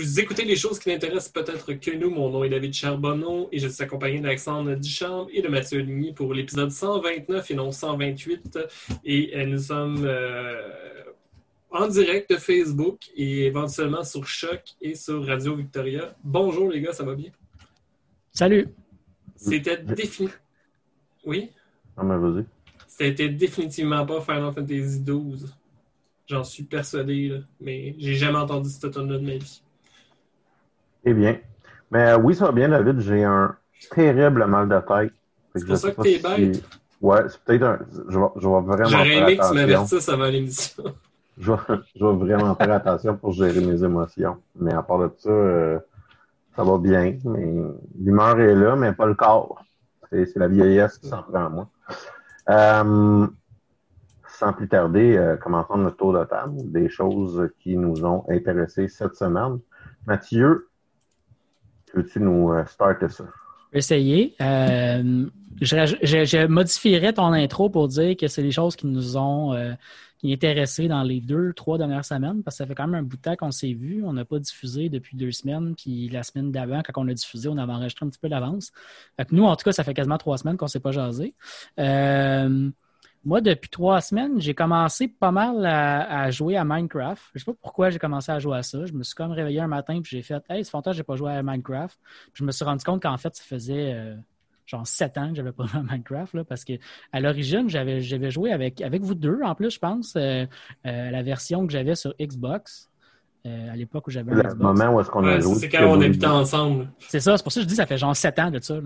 Vous écoutez les choses qui n'intéressent peut-être que nous. Mon nom est David Charbonneau et je suis accompagné d'Alexandre Duchamp et de Mathieu Ligny pour l'épisode 129 et non 128. Et euh, nous sommes euh, en direct de Facebook et éventuellement sur Choc et sur Radio Victoria. Bonjour les gars, ça va bien? Salut! C'était définitivement... Oui? Ah, mais vas-y. C'était définitivement pas Final Fantasy XII. J'en suis persuadé, là. mais j'ai jamais entendu cet automne-là de ma vie. Eh bien. Mais euh, oui, ça va bien, David. J'ai un terrible mal de tête. C'est pour ça que t'es bête. Ouais, c'est peut-être un. Je vais, je vais vraiment. J'aurais aimé que tu m'avertisses avant l'émission. je, vais, je vais vraiment faire attention pour gérer mes émotions. Mais à part de ça, euh, ça va bien. Mais l'humeur est là, mais pas le corps. C'est la vieillesse qui s'en prend à moi. Euh, sans plus tarder, euh, commençons notre tour de table, des choses qui nous ont intéressés cette semaine. Mathieu, Peux-tu nous euh, starter ça? Je essayer. Euh, je, modifierais ton intro pour dire que c'est des choses qui nous ont euh, intéressés dans les deux, trois dernières semaines, parce que ça fait quand même un bout de temps qu'on s'est vu. On n'a pas diffusé depuis deux semaines, puis la semaine d'avant, quand on a diffusé, on avait enregistré un petit peu d'avance. nous, en tout cas, ça fait quasiment trois semaines qu'on ne s'est pas jasé. Moi, depuis trois semaines, j'ai commencé pas mal à, jouer à Minecraft. Je sais pas pourquoi j'ai commencé à jouer à ça. Je me suis comme réveillé un matin et j'ai fait Hey, longtemps que j'ai pas joué à Minecraft. Puis je me suis rendu compte qu'en fait, ça faisait euh, genre sept ans que j'avais pas joué à Minecraft. Là, parce que à l'origine, j'avais, j'avais joué avec, avec vous deux en plus, je pense, euh, euh, la version que j'avais sur Xbox. à l'époque où j'avais un Le moment où est-ce qu'on a joué. C'est quand on habitait ensemble. C'est ça, c'est pour ça que je dis ça fait genre sept ans de ça.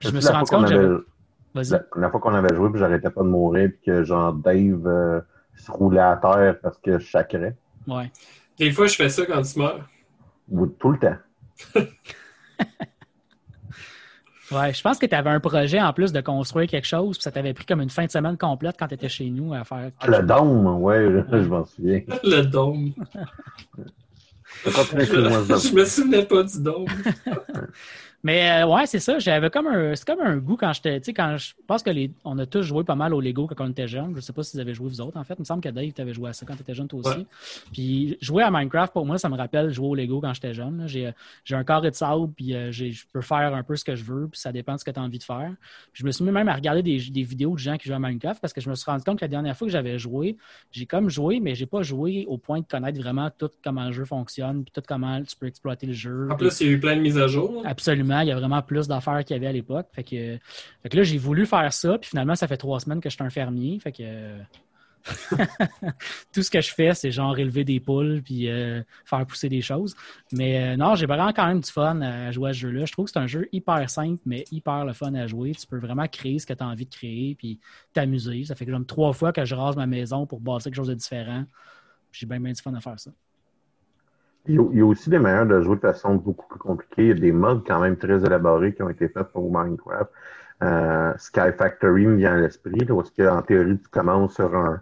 Puis je me suis rendu compte que la première fois qu'on avait joué, puis j'arrêtais pas de mourir, puis que genre Dave euh, se roulait à terre parce que je chacrais. Ouais. Des fois, je fais ça quand tu meurs. tout le temps. ouais, je pense que tu avais un projet en plus de construire quelque chose, puis ça t'avait pris comme une fin de semaine complète quand tu étais chez nous à faire. Ah, le dôme, ouais, je m'en souviens. le dôme. je, je me souvenais pas du dôme. Mais euh, ouais, c'est ça. J'avais comme un. C'est comme un goût quand j'étais. Tu sais, quand je pense que les, on a tous joué pas mal au Lego quand on était jeune. Je sais pas si vous avez joué vous autres, en fait. Il me semble que Dave, tu avais joué à ça quand tu étais jeune toi aussi. Puis jouer à Minecraft, pour moi, ça me rappelle jouer au Lego quand j'étais jeune. J'ai un carré de sable, puis euh, je peux faire un peu ce que je veux, puis ça dépend de ce que tu as envie de faire. Puis je me suis mis même à regarder des, des, vidéos de gens qui jouent à Minecraft parce que je me suis rendu compte que la dernière fois que j'avais joué, j'ai comme joué, mais j'ai pas joué au point de connaître vraiment tout comment le jeu fonctionne, puis tout comment tu peux exploiter le jeu. En plus, il y a eu plein de mises à jour. Absolument. Il y a vraiment plus d'affaires qu'il y avait à l'époque. Fait que, là, j'ai voulu faire ça, puis finalement, ça fait trois semaines que je suis un fermier. Fait que tout ce que je fais, c'est genre élever des poules puis euh, faire pousser des choses. Mais euh, non, j'ai vraiment quand même du fun à jouer à ce jeu-là. Je trouve que c'est un jeu hyper simple, mais hyper le fun à jouer. Tu peux vraiment créer ce que tu as envie de créer puis t'amuser. Ça fait que j'aime trois fois que je rase ma maison pour bâtir quelque chose de différent. J'ai bien, bien du fun à faire ça. Il y a aussi des manières de jouer de façon beaucoup plus compliquée. Il y a des modes quand même très élaborés qui ont été faits pour Minecraft. Euh, Sky Factory me vient à l'esprit, est-ce qu'en théorie, tu commences sur un,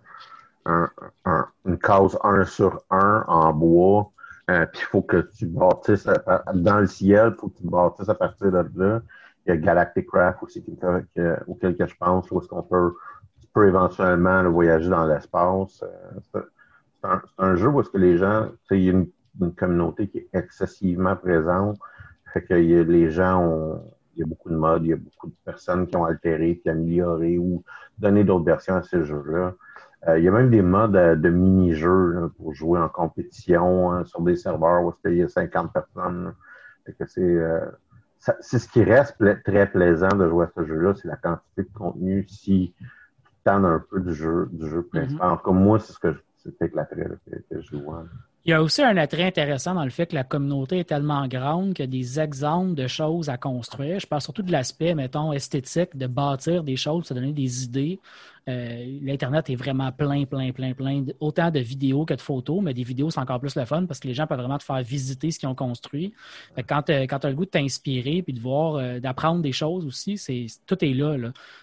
un, une case 1 sur 1 en bois, euh, puis il faut que tu bâtisses dans le ciel, il faut que tu bâtisses à partir de là. Il y a Galactic Craft aussi qui, auquel que je pense, où est-ce qu'on peut, tu éventuellement voyager dans l'espace. Euh, c'est un, jeu où est-ce que les gens, une communauté qui est excessivement présente. Fait que les gens ont, il y a beaucoup de modes, il y a beaucoup de personnes qui ont altéré, qui amélioré ou donné d'autres versions à ces jeux-là. Euh, il y a même des modes euh, de mini-jeux pour jouer en compétition hein, sur des serveurs où il y a 50 personnes. Fait que c'est euh, c'est ce qui reste très plaisant de jouer à ce jeu-là, c'est la quantité de contenu si tu un peu du jeu, du jeu principal. Mm-hmm. En tout cas, moi, c'est ce que c'était l'attrait que, que je vois. Il y a aussi un attrait intéressant dans le fait que la communauté est tellement grande qu'il y a des exemples de choses à construire. Je parle surtout de l'aspect, mettons, esthétique, de bâtir des choses, de donner des idées. Euh, L'Internet est vraiment plein, plein, plein, plein, autant de vidéos que de photos, mais des vidéos, c'est encore plus le fun parce que les gens peuvent vraiment te faire visiter ce qu'ils ont construit. quand tu as le goût de t'inspirer puis de voir, euh, d'apprendre des choses aussi, c'est tout est là.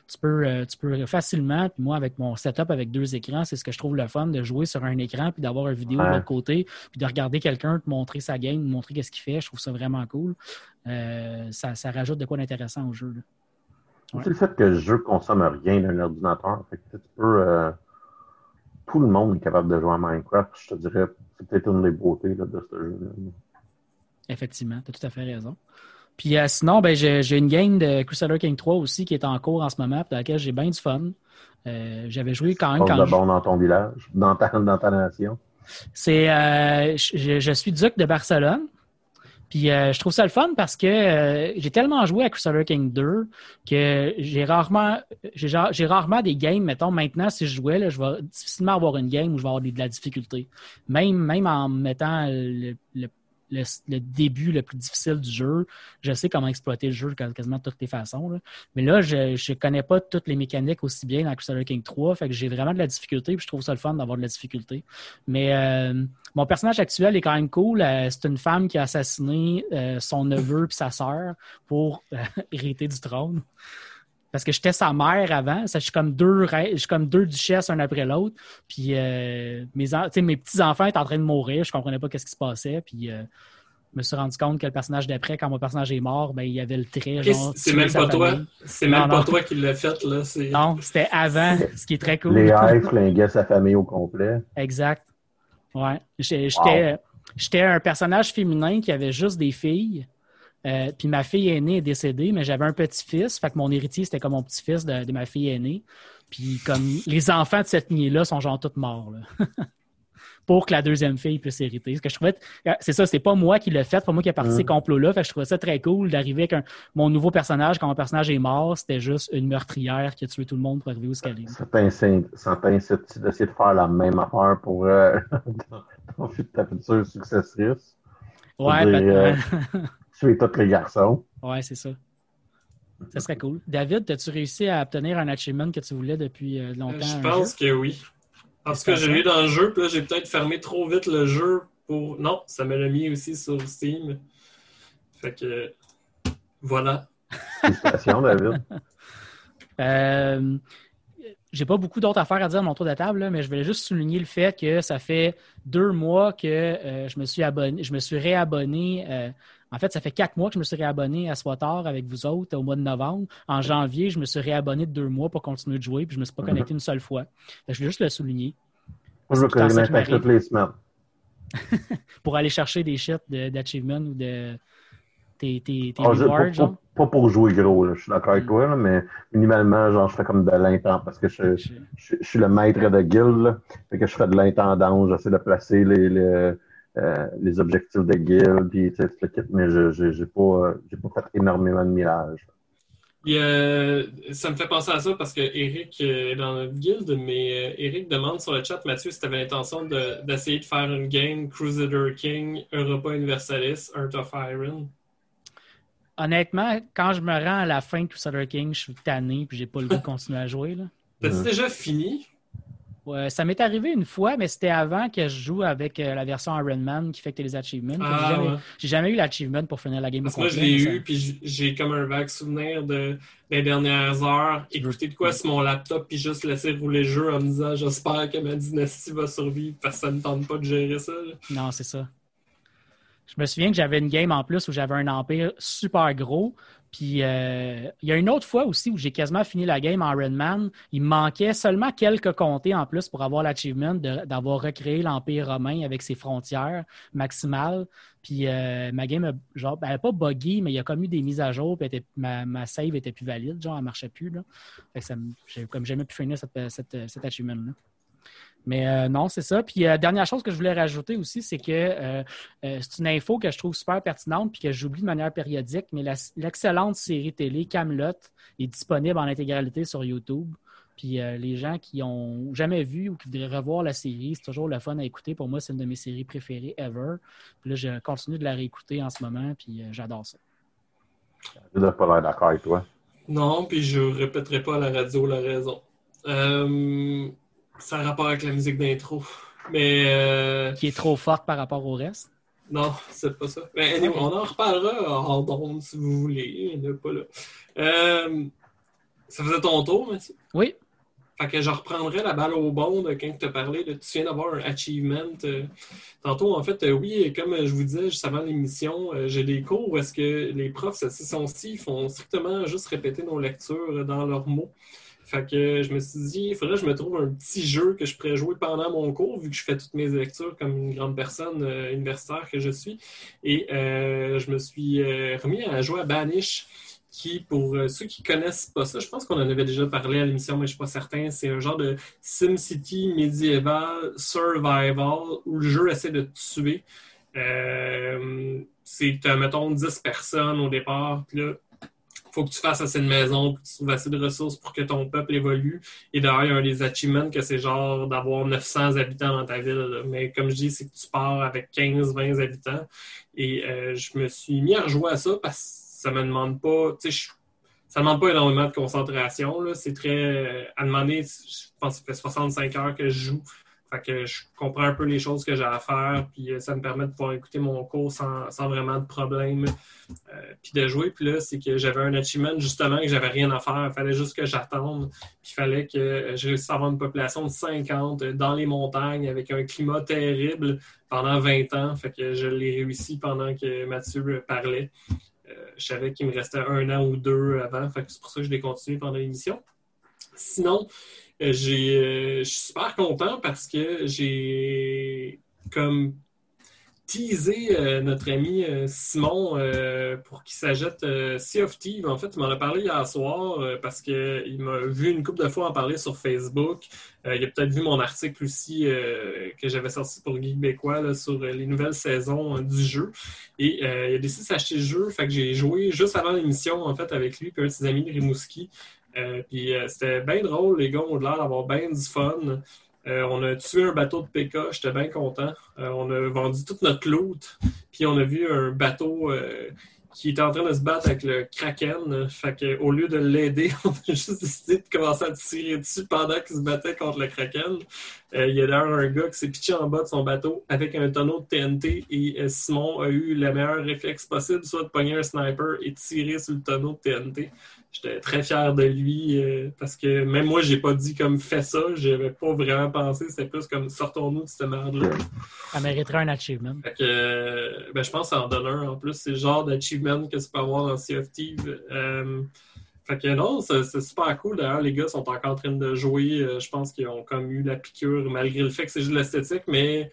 Tu, peux, euh, tu peux facilement, puis moi, avec mon setup avec deux écrans, c'est ce que je trouve le fun de jouer sur un écran puis d'avoir une vidéo de l'autre côté, puis de regarder quelqu'un te montrer sa game, montrer qu'est-ce qu'il fait. Je trouve ça vraiment cool. ça, ça rajoute de quoi d'intéressant au jeu. C'est le fait que le jeu consomme rien d'un ordinateur. Fait que tu peux. Euh, tout le monde est capable de jouer à Minecraft. Je te dirais, c'est peut-être une des beautés de ce jeu-là. Effectivement, tu as tout à fait raison. Puis euh, sinon, ben, j'ai une game de Crusader King 3 aussi qui est en cours en ce moment, dans laquelle j'ai bien du fun. Euh, j'avais joué quand même. quand de bon dans ton village, dans ta, dans ta nation. C'est, euh, je, suis duc de Barcelone. Puis je trouve ça le fun parce que j'ai tellement joué à Crusader King 2 que j'ai rarement j'ai, rarement des games, mettons, maintenant, si je jouais, là, je vais difficilement avoir une game où je vais avoir de, la difficulté. Même, même en mettant le, le le, début le plus difficile du jeu. Je sais comment exploiter le jeu quasiment de toutes les façons. Mais là, je ne connais pas toutes les mécaniques aussi bien dans Crusader King 3. Fait que j'ai vraiment de la difficulté. Puis je trouve ça le fun d'avoir de la difficulté. Mais euh, mon personnage actuel est quand même cool. Euh, c'est une femme qui a assassiné euh, son neveu et sa sœur pour hériter du trône. Parce que j'étais sa mère avant. Ça, je suis comme deux, je comme deux duchesses un après l'autre. Puis euh, mes, mes petits-enfants étaient en train de mourir. Je comprenais pas ce qui se passait. Puis euh, je me suis rendu compte que le personnage d'après, quand mon personnage est mort, ben, il y avait le trait. C'est même pas toi. C'est même pas toi qui l'as fait. Là. Non, c'était avant, ce qui est très cool. Les airs flinguaient sa famille au complet. Exact. Ouais. J'étais un personnage féminin qui avait juste des filles. Euh, puis ma fille aînée est décédée, mais j'avais un petit-fils. Fait que mon héritier, c'était comme mon petit-fils de, ma fille aînée. Puis comme les enfants de cette lignée-là sont genre tous morts. pour que la deuxième fille puisse hériter. Ce que je trouvais, euh, c'est ça, c'est pas moi qui l'ai fait, pas moi qui ai parti ces complots-là. Fait que je trouvais ça très cool d'arriver avec mon nouveau personnage. Quand mon personnage est mort, c'était juste une meurtrière qui a tué tout le monde pour arriver où ce qu'elle est. Ça t'incite d'essayer de faire la même affaire pour euh, ta future successrice. Ouais, peut-être tuer tous les garçons. Ouais, c'est ça. Ça serait cool. David, as-tu réussi à obtenir un achievement que tu voulais depuis euh, longtemps? Je pense que oui. Parce que j'ai eu dans le jeu, puis là, j'ai peut-être fermé trop vite le jeu pour. Non, ça me l'a mis aussi sur Steam. Fait que. Voilà. Félicitations, David. euh, j'ai pas beaucoup d'autres affaires à dire à mon tour de table, mais je voulais juste souligner le fait que ça fait deux mois que euh, je me suis abonné, je me suis réabonné euh, en fait, ça fait quatre mois que je me suis réabonné à SWATAR avec vous autres au mois de novembre. En janvier, je me suis réabonné de deux mois pour continuer de jouer, puis je ne me suis pas connecté une seule fois. je voulais juste le souligner. Moi, je me connecte toutes les semaines. pour aller chercher des shit d'achievement ou de tes, tes, tes ah, rewards, pas, pas, pour jouer gros, là. je suis d'accord avec mm. toi, mais minimalement, genre, je fais comme de l'intendance parce que je, je, suis le maître de guild, fait que je fais de l'intendance, j'essaie de placer les, les euh, les objectifs de guild, puis mais je n'ai pas, pas fait énormément de mirage. ça me fait penser à ça parce que Eric est dans notre guild, mais euh, Eric demande sur le chat, Mathieu, si tu avais l'intention d'essayer de, faire une game Crusader King, Europa Universalis, Earth of Iron. Honnêtement, quand je me rends à la fin de Crusader King, je suis tanné puis j'ai pas le goût de continuer à jouer. T'as-tu déjà fini? Ça m'est arrivé une fois, mais c'était avant que je joue avec euh, la version Iron Man qui fait que tu les achievements. Ah, j'ai jamais, eu l'achievement pour finir la game. Parce que moi, je l'ai eu, puis j'ai comme un vague souvenir de, des dernières heures. Écouter de quoi sur mon laptop, puis juste laisser rouler le jeu en me disant j'espère que ma dynastie va survivre parce que ça ne tente pas de gérer ça. Non, c'est ça. Je me souviens que j'avais une game en plus où j'avais un empire super gros. Puis euh, il y a une autre fois aussi où j'ai quasiment fini la game en Man. Il manquait seulement quelques comtés en plus pour avoir l'achievement d'avoir recréé l'Empire romain avec ses frontières maximales. Puis euh, ma game, genre, ben, elle n'a pas buggy, mais il y a comme eu des mises à jour. Puis ma, save était plus valide, genre, elle ne marchait plus. J'ai comme jamais pu finir cet achievement-là. Mais euh, non, c'est ça. Puis, euh, dernière chose que je voulais rajouter aussi, c'est que euh, c'est une info que je trouve super pertinente puis que j'oublie de manière périodique, mais l'excellente série télé Camelot est disponible en intégralité sur YouTube. Puis les gens qui ont jamais vu ou qui voudraient revoir la série, c'est toujours le fun à écouter. Pour moi, c'est une de mes séries préférées ever. Puis là, je continue de la réécouter en ce moment, puis j'adore ça. Je n'ai pas l'air d'accord avec toi. Non, puis je ne répéterai pas à la radio la raison. Euh, ça a rapport avec la musique d'intro. Mais. Euh, Qui est trop forte par rapport au reste? Non, c'est pas ça. Mais on en reparlera en don si vous voulez. Il pas là. Euh, ça faisait ton tour, Mathieu? Oui. Fait que je reprendrai la balle au bon de quand tu as parlé. De, tu viens d'avoir un achievement. Euh, tantôt, en fait, oui, comme je vous disais juste avant l'émission, j'ai des cours où est-ce que les profs, cette session-ci, font strictement juste répéter nos lectures dans leurs mots. Fait que je me suis dit, il faudrait que je me trouve un petit jeu que je pourrais jouer pendant mon cours, vu que je fais toutes mes lectures comme une grande personne euh, universitaire que je suis. Et euh, je me suis euh, remis à jouer à Banish, qui, pour ceux qui connaissent pas ça, je pense qu'on en avait déjà parlé à l'émission, mais je suis pas certain, c'est un genre de SimCity médiéval survival où le jeu essaie de tuer. c'est, mettons, 10 personnes au départ, là, faut que tu fasses assez de maisons, que tu trouves assez de ressources pour que ton peuple évolue. Et d'ailleurs, il y a un des achievements que c'est genre d'avoir 900 habitants dans ta ville. Mais comme je dis, c'est que tu pars avec 15-20 habitants. Et euh, je me suis mis à rejouer à ça parce que ça me demande pas, tu sais, ça demande pas énormément de concentration. C'est très, à demander, je pense que ça fait 65 heures que je joue. Fait que je comprends un peu les choses que j'ai à faire, puis euh, ça me permet de pouvoir écouter mon cours sans, vraiment de problème, euh, puis de jouer. Puis là, c'est que j'avais un achievement justement que j'avais rien à faire. Il fallait juste que j'attende. Puis il fallait que je réussisse à avoir une population de 50 dans les montagnes avec un climat terrible pendant 20 ans. Fait que je l'ai réussi pendant que Mathieu parlait. Euh, je savais qu'il me restait un an ou deux avant. Fait que c'est pour ça que je l'ai continué pendant l'émission. Sinon, euh, je suis super content parce que j'ai comme teasé euh, notre ami euh, Simon pour qu'il s'ajette Sea of Thieves. En fait, il m'en a parlé hier soir parce qu'il m'a vu une couple de fois en parler sur Facebook. il a peut-être vu mon article aussi que j'avais sorti pour Bécois sur les nouvelles saisons du jeu. Et il a décidé de s'acheter le jeu. Fait que j'ai joué juste avant l'émission en fait avec lui et un de ses amis de Rimouski. Euh, puis euh, c'était bien drôle, les gars ont l'air d'avoir bien du fun. Euh, on a tué un bateau de PK, j'étais bien content. on a vendu toute notre loot, puis on a vu un bateau qui était en train de se battre avec le Kraken. Fait que, au lieu de l'aider, on a juste décidé de commencer à tirer dessus pendant qu'il se battait contre le Kraken. Il y a d'ailleurs un gars qui s'est pitché en bas de son bateau avec un tonneau de TNT et Simon a eu le meilleur réflexe possible, soit de pogner un sniper et tirer sur le tonneau de TNT. J'étais très fier de lui euh, parce que même moi, j'ai pas dit comme fais ça. J'avais pas vraiment pensé. C'était plus comme sortons-nous de cette merde-là. Ça mériterait un achievement. Fait que, euh, ben, je pense en donne un en plus. C'est le genre d'achievement que tu peux avoir dans Sea of Thieves. Euh, fait que non, c'est super cool. D'ailleurs, les gars sont encore en train de jouer. je pense qu'ils ont comme eu la piqûre malgré le fait que c'est juste l'esthétique, mais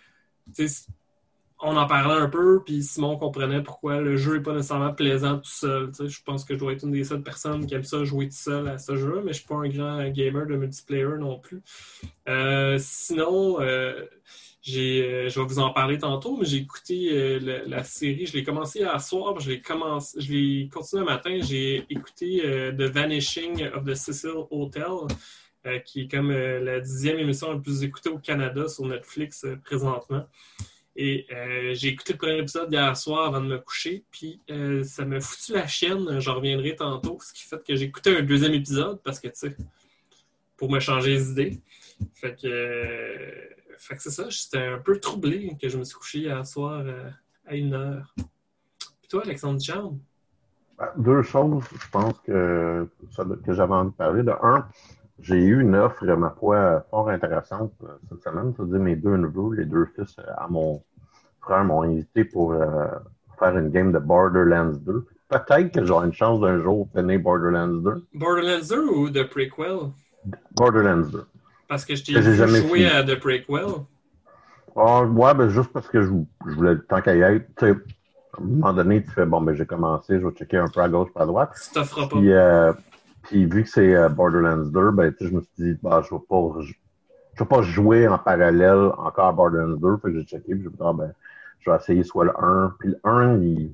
on en parlait un peu, puis Simon comprenait pourquoi le jeu n'est pas nécessairement plaisant tout seul. je pense que je dois être une des seules personnes qui aime ça jouer tout seul à ce jeu, mais je ne suis pas un grand gamer de multiplayer non plus. Euh, sinon, euh, euh, je vais vous en parler tantôt, mais j'ai écouté la, série, je l'ai commencé hier soir, je l'ai commencé, je l'ai continué le matin, j'ai écouté The Vanishing of the Cecil Hotel. qui est comme la dixième émission la plus écoutée au Canada sur Netflix présentement. Et euh, j'ai écouté le premier épisode hier soir avant de me coucher, puis euh, ça m'a foutu la chienne. J'en reviendrai tantôt, ce qui fait que j'ai écouté un deuxième épisode parce que, tu sais, pour me changer les idées. Fait que, euh, fait que c'est ça, j'étais un peu troublé que je me suis couché hier soir à une heure. Puis toi, Alexandre Charme? Ben, deux choses, je pense que, que j'avais envie de parler. De un, j'ai eu une offre, ma foi, fort intéressante euh, cette semaine. C'est-à-dire mes deux neveux, les deux fils euh, à mon frère m'ont invité pour euh, faire une game de Borderlands 2. Peut-être que j'aurai une chance d'un jour de finir Borderlands 2. Borderlands 2 ou The Prequel? Borderlands 2. Parce que je t'ai jamais joué à The Prequel. Ah, ouais, ben juste parce que je, voulais, tant qu'à y être, tu sais, à un moment donné, tu fais, bon, ben j'ai commencé, je vais checker un peu à gauche, pas à droite. Tu t'offres pas. Puis, puis vu que c'est euh, Borderlands 2, ben, je me suis dit, bah, je ne vais, pas, je, vais pas jouer en parallèle encore à Borderlands 2. Fait que j'ai checké, puis j'ai dit, ah, ben, je vais essayer soit le 1. Puis le 1, il,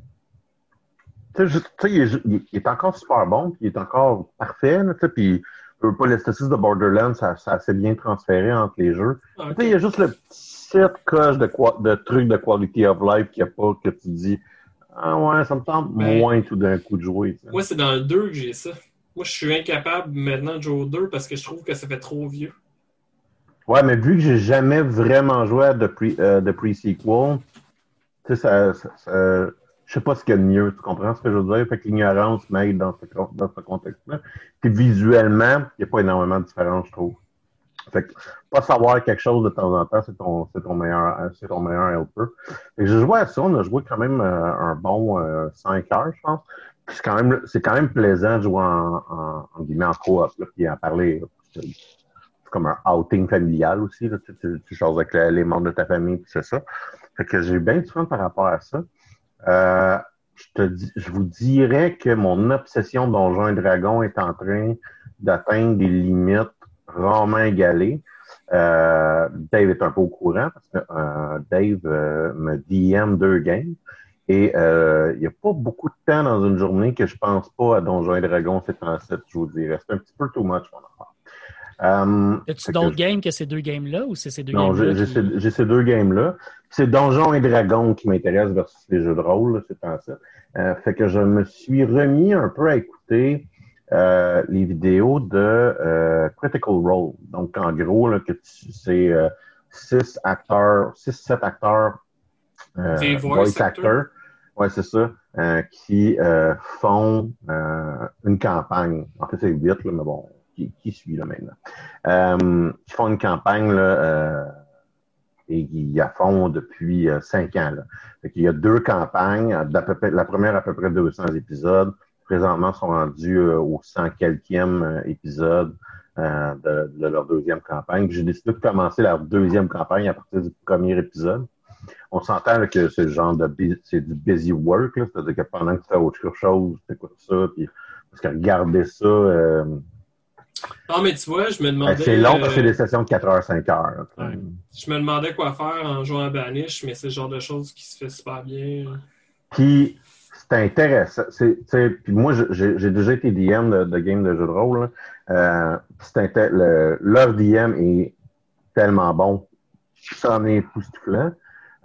tu sais, il, est encore super bon, puis il est encore parfait, sais, puis pas l'esthétisme de Borderlands, ça, ça assez bien transféré entre les jeux. Okay. Il y a juste le petit coche de, de truc de quality of life qu'il n'y a pas, que tu dis, ah ouais, ça me semble ben, moins tout d'un coup de jouer. Moi, c'est dans le 2 que j'ai ça. Moi, je suis incapable maintenant de jouer au 2 parce que je trouve que ça fait trop vieux. Ouais, mais vu que j'ai jamais vraiment joué à The, euh, Pre-Sequel, tu sais, ça, ça, je sais pas ce qu'il y a de mieux, tu comprends ce que je veux dire? Fait que l'ignorance m'aide dans ce, dans ce contexte-là. Puis visuellement, il n'y a pas énormément de différence, je trouve. Fait que pas savoir quelque chose de temps en temps, c'est ton, ton meilleur, c'est ton meilleur helper. Fait que j'ai joué à ça, on a joué quand même euh, un bon 5 euh, heures, je pense. c'est quand même c'est quand même plaisant de jouer en, en, en guillemets en coop puis en parler. C'est comme un outing familial aussi. Là, tu, tu, tu choses avec les membres de ta famille, puis c'est ça. Fait que j'ai bien du fun par rapport à ça. Euh, je, te je vous dirais que mon obsession Donjons et Dragons est en train d'atteindre des limites rarement égalées. Euh, Dave est un peu au courant parce que euh, Dave euh, me DM deux games. Et il n'y a pas beaucoup de temps dans une journée que je pense pas à Donjons et Dragons c'est en 7, je vous dirais. C'est un petit peu too much, mon affaire. Um, As-tu d'autres games que ces deux games-là ou c'est ces deux non, games-là? Non, j'ai qui... ces deux games-là. C'est Donjons et Dragons qui m'intéresse versus les jeux de rôle, c'est en ça. Euh, fait que je me suis remis un peu à écouter euh, les vidéos de euh, Critical Role. Donc, en gros, là, que c'est euh, six acteurs, six, sept acteurs, euh, voice actors. Ouais, c'est ça. Euh, qui euh, font euh, une campagne. En fait, c'est huit, là, mais bon, qui, suit là maintenant. Euh, qui font une campagne là, euh, et qui à fond depuis euh, cinq ans. Là. Fait il y a deux campagnes, la première à peu près 200 épisodes. Présentement, sont rendus au 100 quelquième épisode de, de, leur deuxième campagne. J'ai décidé de commencer leur deuxième campagne à partir du premier épisode. On s'entend que c'est le genre de c'est du busy work, c'est-à-dire que pendant que tu fais autre chose, tu écoutes ça, puis parce que regarder ça, non, mais tu vois, je me demandais. C'est long parce que c'est des sessions de 4 heures, 5 heures. Ouais. Je me demandais quoi faire en jouant à Banish, mais c'est le genre de choses qui se fait super bien. Puis, c'est intéressant. Puis moi, j'ai déjà été DM de, de game de jeu de rôle. Euh, le, leur DM est tellement bon. Ça en est époustouflant.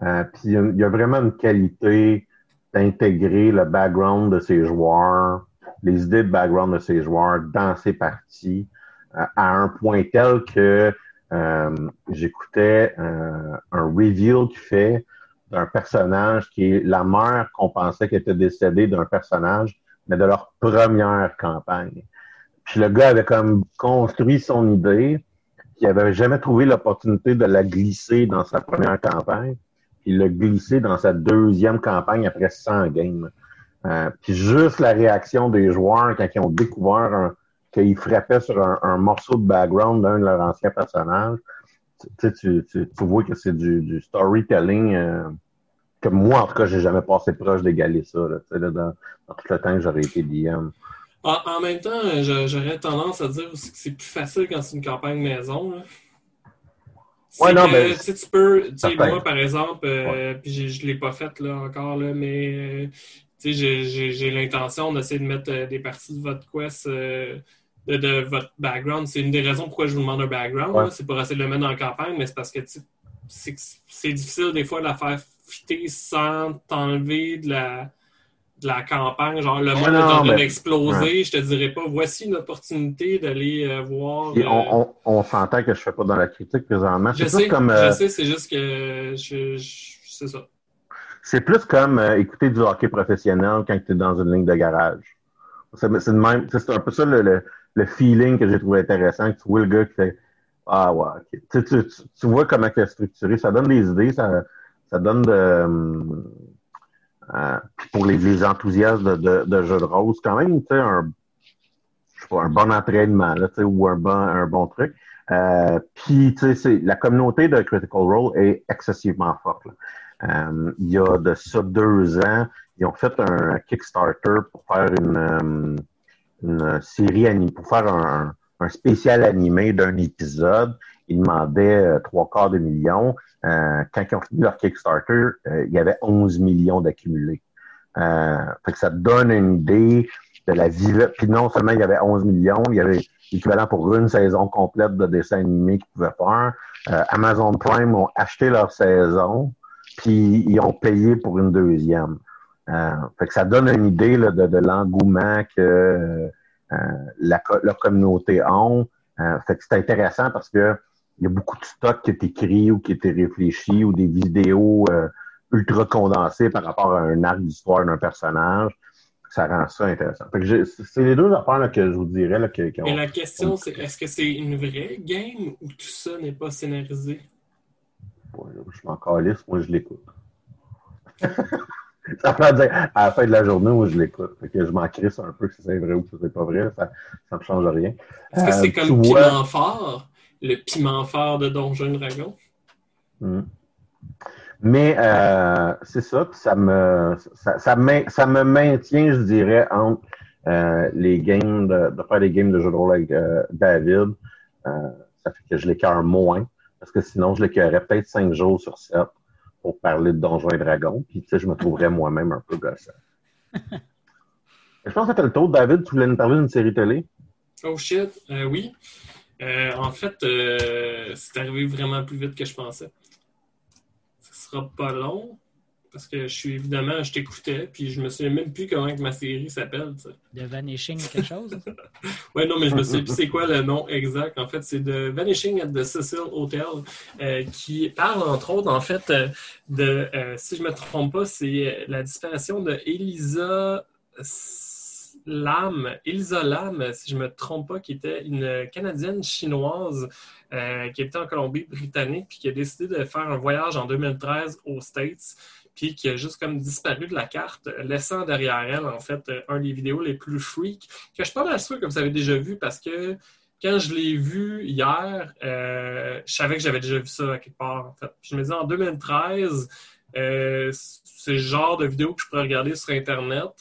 Euh, puis il y a vraiment une qualité d'intégrer le background de ces joueurs les idées de background de ces joueurs dans ces parties euh, à un point tel que euh, j'écoutais euh, un reveal qui fait d'un personnage qui est la mère qu'on pensait qu'elle était décédée d'un personnage, mais de leur première campagne. Puis le gars avait comme construit son idée, il avait jamais trouvé l'opportunité de la glisser dans sa première campagne, il l'a glissé dans sa deuxième campagne après 100 games. Euh, puis juste la réaction des joueurs quand ils ont découvert qu'ils frappaient sur un, un, morceau de background d'un de leurs anciens personnages, tu, tu, tu, tu vois que c'est du, du, storytelling euh, que moi, en tout cas, j'ai jamais passé proche d'égaler ça là, là, dans, dans tout le temps que j'aurais été DM. En, en, même temps, j'aurais tendance à dire aussi que c'est plus facile quand c'est une campagne maison. Là. Ouais, non, mais... Tu peux, tu sais, moi, par exemple, euh, puis je ne l'ai pas fait là, encore, là, mais j'ai l'intention d'essayer de mettre euh, des parties de votre quest euh, de, de, votre background. C'est une des raisons pourquoi je vous demande un background. Ouais. C'est pour essayer de le mettre dans la campagne, mais c'est parce que c'est difficile des fois de la faire fitter sans t'enlever de la, de la campagne. Genre, le monde est en train d'exploser. Je te dirais pas, voici une opportunité d'aller euh, voir. Euh, on, on, on s'entend que je fais pas dans la critique présentement. je sais, comme je sais, c'est juste que je, je- c'est ça. C'est plus comme euh, écouter du hockey professionnel quand tu es dans une ligne de garage. C'est un peu ça le, feeling que j'ai trouvé intéressant, tu vois le gars qui fait Ah ouais, ok. Tu, tu, vois comment c'est structuré, ça donne des idées, ça, donne de euh, euh, pour les, enthousiastes de, de, jeux de rôle, c'est quand même un, sais un bon entraînement ou un bon, truc. Puis la communauté de Critical Role est excessivement forte. Euh, il y a de ça deux ans, ils ont fait un Kickstarter pour faire une, euh, série animée, pour faire un, spécial animé d'un épisode. Ils demandaient euh, trois quarts de million. Quand ils ont fini leur Kickstarter, il y avait 11 millions d'accumulés. Ça donne une idée de la vie. Puis non seulement il y avait 11 millions, il y avait l'équivalent pour une saison complète de dessins animés qu'ils pouvaient faire. Amazon Prime ont acheté leur saison, puis ils ont payé pour une deuxième. Euh, fait que ça donne une idée là, de, de l'engouement que euh, la, leur communauté ont. Euh, fait que c'est intéressant parce que il y a beaucoup de stock qui est écrit ou qui était réfléchi ou des vidéos euh, ultra condensées par rapport à un arc d'histoire d'un personnage. Ça rend ça intéressant. Fait que j'ai- c'est les deux affaires là, que je vous dirais là, que, ont- Mais la question, c'est est-ce que c'est une vraie game ou tout ça n'est pas scénarisé? Ouais, je m'en calisse, moi je l'écoute. Ça veut dire, à la fin de la journée, moi, je l'écoute. Fait que je m'en crisse un peu si c'est vrai ou si c'est pas vrai. Ça ne me change rien. Est-ce que c'est comme piment fort? Le piment fort de Donjon Dragon? Hmm. Mais euh, c'est ça, puis ça me ça, ça, me maintient, je dirais, entre euh, les games de, de, faire des games de jeux de rôle avec euh, David. ça fait que je l'écœure moins, parce que sinon je l'écœurerais peut-être cinq jours sur sept pour parler de Donjons et Dragons. Puis tu sais, je me trouverais moi-même un peu gossant. je pense que tu le tour, David. Tu voulais nous parler d'une série télé? Oh shit, oui. en fait, c'est arrivé vraiment plus vite que je pensais sera pas long. Parce que je suis évidemment, je t'écoutais, puis je me souviens même plus comment que ma série s'appelle. De Vanishing quelque chose? oui, non, mais je me souviens plus c'est quoi le nom exact. En fait, c'est de Vanishing at the Cecil Hotel, euh, qui parle entre autres, en fait, euh, de, euh, si je me trompe pas, c'est la disparition de Elisa Lam, Elisa Lam, si je me trompe pas, qui était une Canadienne chinoise euh, qui était en Colombie-Britannique, puis qui a décidé de faire un voyage en 2013 aux States, puis qui a juste comme disparu de la carte, laissant derrière elle, en fait, un des vidéos les plus freaks, que je suis pas mal sûr que vous avez déjà vu, parce que quand je l'ai vu hier, euh, je savais que j'avais déjà vu ça quelque part, je me disais, en 2013, euh, c'est le genre de vidéo que je pourrais regarder sur Internet.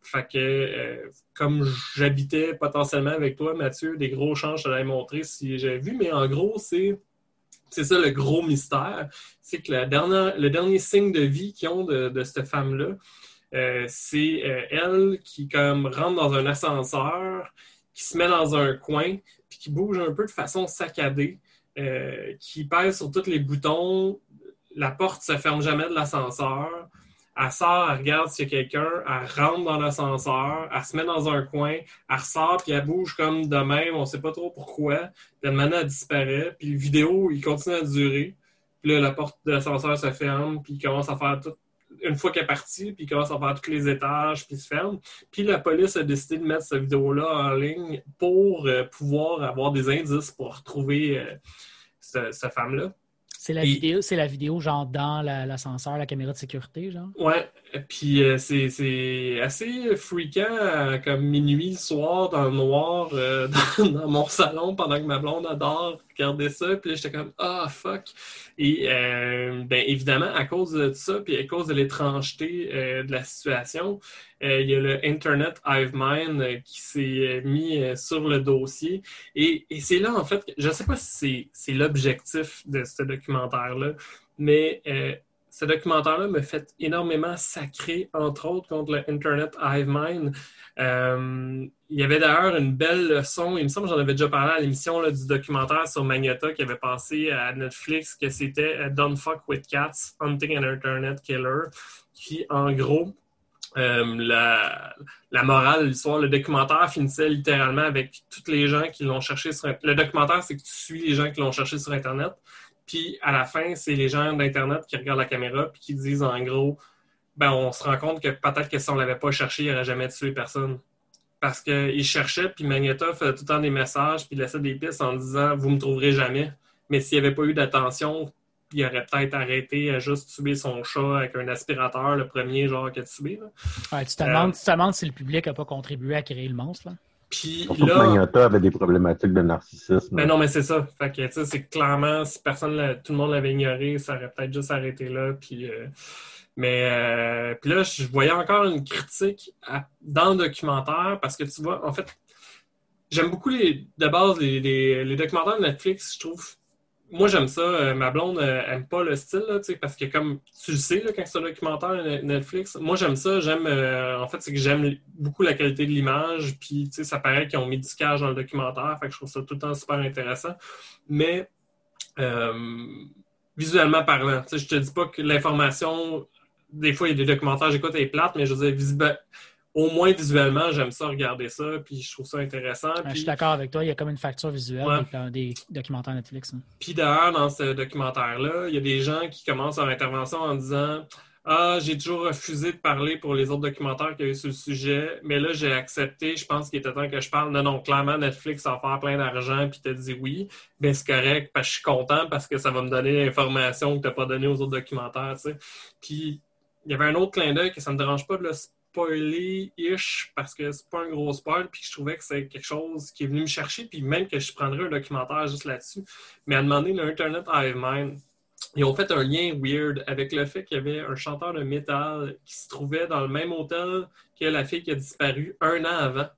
Fait que, euh, comme j'habitais potentiellement avec toi, Mathieu, des gros changes, je t'avais montré si j'avais vu, mais en gros, c'est. C'est ça le gros mystère, c'est que le dernier signe de vie qu'ils ont de, cette femme-là, euh, c'est euh, elle qui comme rentre dans un ascenseur, qui se met dans un coin, puis qui bouge un peu de façon saccadée, qui pèse sur tous les boutons, la porte se ferme jamais de l'ascenseur, elle sort, elle regarde s'il y a quelqu'un, elle rentre dans l'ascenseur, elle se met dans un coin, elle ressort, puis elle bouge comme de même, on sait pas trop pourquoi. Puis maintenant, elle disparaît, puis le vidéo, il continue à durer. Puis là, la porte de l'ascenseur se ferme, puis il commence à faire tout. Une fois qu'elle est partie, puis il commence à faire tous les étages, puis il se ferme. Puis la police a décidé de mettre cette vidéo-là en ligne pour euh, pouvoir avoir des indices pour retrouver euh, cette femme-là. C'est la, vidéo, c'est la vidéo, genre, dans l'ascenseur, la, caméra de sécurité, genre? Ouais, puis euh, c'est assez fréquent, euh, comme minuit, soir, dans le noir, euh, dans, mon salon, pendant que ma blonde adore regarder ça. Puis j'étais comme, ah, fuck. Et bien évidemment, à cause de ça, puis à cause de l'étrangeté de la situation, il y a le Internet HiveMind qui s'est mis sur le dossier. Et, et c'est là, en fait, je ne sais pas si c'est l'objectif de ce documentaire-là, mais ce documentaire-là me fait énormément sacrer, entre autres, contre le Internet HiveMind. Euh, il y avait d'ailleurs une belle leçon, il me semble que j'en avais déjà parlé à l'émission du documentaire sur Magneta qui avait passé à Netflix, que c'était euh, Don't Fuck with Cats, Hunting an Internet Killer, qui, en gros, euh, la, morale de l'histoire, le documentaire finissait littéralement avec toutes les gens qui l'ont cherché sur Le documentaire, c'est que tu suis les gens qui l'ont cherché sur Internet. Puis à la fin, c'est les gens d'Internet qui regardent la caméra puis qui disent en gros, ben on se rend compte que peut-être que si on ne l'avait pas cherché, il n'aurait jamais tué personne. Parce qu'il cherchait, puis Magneto faisait tout le temps des messages, puis laissait des pistes en disant Vous ne me trouverez jamais. Mais s'il n'y avait pas eu d'attention, il aurait peut-être arrêté à juste tuer son chat avec un aspirateur, le premier genre qu'il a tué. Ouais, tu, te demandes, tu te demandes si le public n'a pas contribué à créer le monstre. Là. Puis là. avait des problématiques de narcissisme. Ben non, mais c'est ça. Fait que, tu sais, c'est clairement, si personne, tout le monde l'avait ignoré, ça aurait peut-être juste arrêté là. Puis, euh, mais, euh, puis là, je voyais encore une critique dans le documentaire parce que tu vois, en fait, j'aime beaucoup les, de base les, les documentaires de Netflix, je trouve moi, j'aime ça. Euh, ma blonde euh, aime pas le style, là, parce que comme tu le sais, là, quand c'est un documentaire Netflix, moi, j'aime ça. J'aime, euh, en fait, c'est que j'aime beaucoup la qualité de l'image. Puis, ça paraît qu'ils ont mis du cash dans le documentaire. Fait que je trouve ça tout le temps super intéressant. Mais, visuellement parlant, je te dis pas que l'information, des fois, il y a des documentaires, j'écoute, est plate, mais je veux dire, au moins visuellement, j'aime ça regarder ça, puis je trouve ça intéressant. Je suis d'accord avec toi, il y a comme une facture visuelle des documentaires Netflix. Hein. Puis d'ailleurs, dans ce documentaire-là, il y a des gens qui commencent leur intervention en disant Ah, j'ai toujours refusé de parler pour les autres documentaires qu'il y a eu sur le sujet, mais là, j'ai accepté, je pense qu'il était temps que je parle. Non, non, clairement, Netflix va faire plein d'argent, puis t'as dit oui. Ben, c'est correct, parce que je suis content parce que ça va me donner l'information que tu n'as pas donnée aux autres documentaires, tu sais. Puis il y avait un autre clin d'œil que ça ne me dérange pas de le spoiler-ish parce que c'est pas un gros spoil, puis je trouvais que c'est quelque chose qui est venu me chercher, puis même que je prendrais un documentaire juste là-dessus. Mais à demander l'Internet Hive Mind, ils ont fait un lien weird avec le fait qu'il y avait un chanteur de métal qui se trouvait dans le même hôtel que la fille qui a disparu un an avant,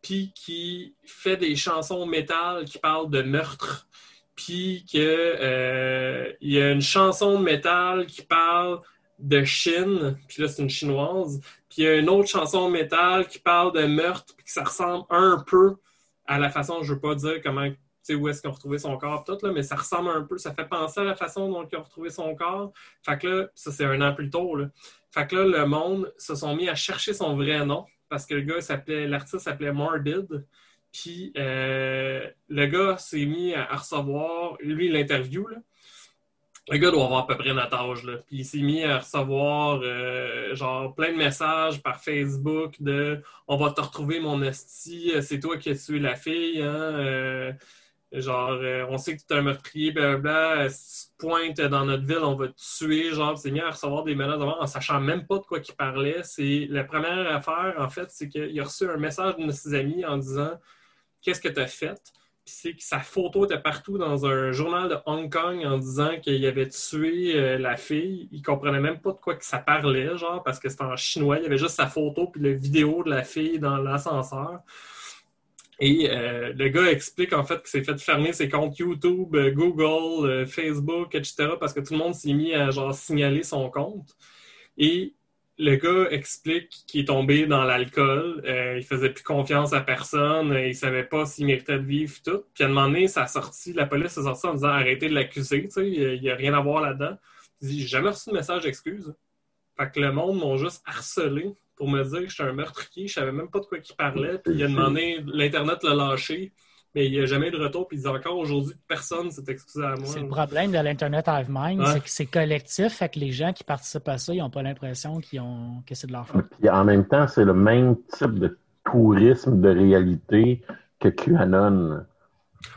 puis qui fait des chansons métal qui parlent de meurtre, puis qu'il euh, y a une chanson de métal qui parle de Chine, puis là c'est une chinoise, puis il y a une autre chanson métal qui parle de meurtre, puis que ça ressemble un peu à la façon, je veux pas dire comment sais, où est-ce qu'ils ont retrouvé son corps, tout, là, mais ça ressemble un peu, ça fait penser à la façon dont ils ont retrouvé son corps. Fait que là, ça c'est un an plus tôt, là. Fait que là, le monde se sont mis à chercher son vrai nom, parce que le gars s'appelait, l'artiste s'appelait Morbid. Puis euh, le gars s'est mis à, recevoir, lui, l'interview, là. Le gars doit avoir à peu près notre âge, là. Puis il s'est mis à recevoir euh, genre plein de messages par Facebook de On va te retrouver mon esti, c'est toi qui as tué la fille, hein? Genre, euh, on sait que tu es un meurtrier, blablabla. Si tu pointes dans notre ville, on va te tuer. Genre, c'est mis à recevoir des menaces en sachant même pas de quoi il parlait. C'est la première affaire, en fait, c'est qu'il a reçu un message de ses amis en disant Qu'est-ce que tu as fait? Sa photo était partout dans un journal de Hong Kong en disant qu'il avait tué euh, la fille. Il comprenait même pas de quoi que ça parlait, genre, parce que c'était en chinois. Il y avait juste sa photo puis la vidéo de la fille dans l'ascenseur. Et euh, le gars explique en fait qu'il s'est fait fermer ses comptes YouTube, euh, Google, Facebook, etc. parce que tout le monde s'est mis à genre signaler son compte. Et le gars explique qu'il est tombé dans l'alcool, il faisait plus confiance à personne, il savait pas s'il méritait de vivre tout. Puis à un moment donné, ça a sorti, la police a sorti en disant arrêtez de l'accuser, il n'y a, rien à voir là-dedans. Il dit j'ai jamais reçu de message d'excuse. Fait que le monde m'ont juste harcelé pour me dire que je suis un meurtrier. Je savais même pas de quoi il parlait. Puis il a demandé, l'Internet l'a lâché. Mais il n'y a jamais eu de retour. Puis encore aujourd'hui, personne s'est excusé à moi. C'est le problème de l'Internet Hive Mind, c'est que c'est collectif. Fait que les gens qui participent à ça, ils n'ont pas l'impression qu'ils ont... que c'est de leur faute. Puis en même temps, c'est le même type de tourisme de réalité que QAnon.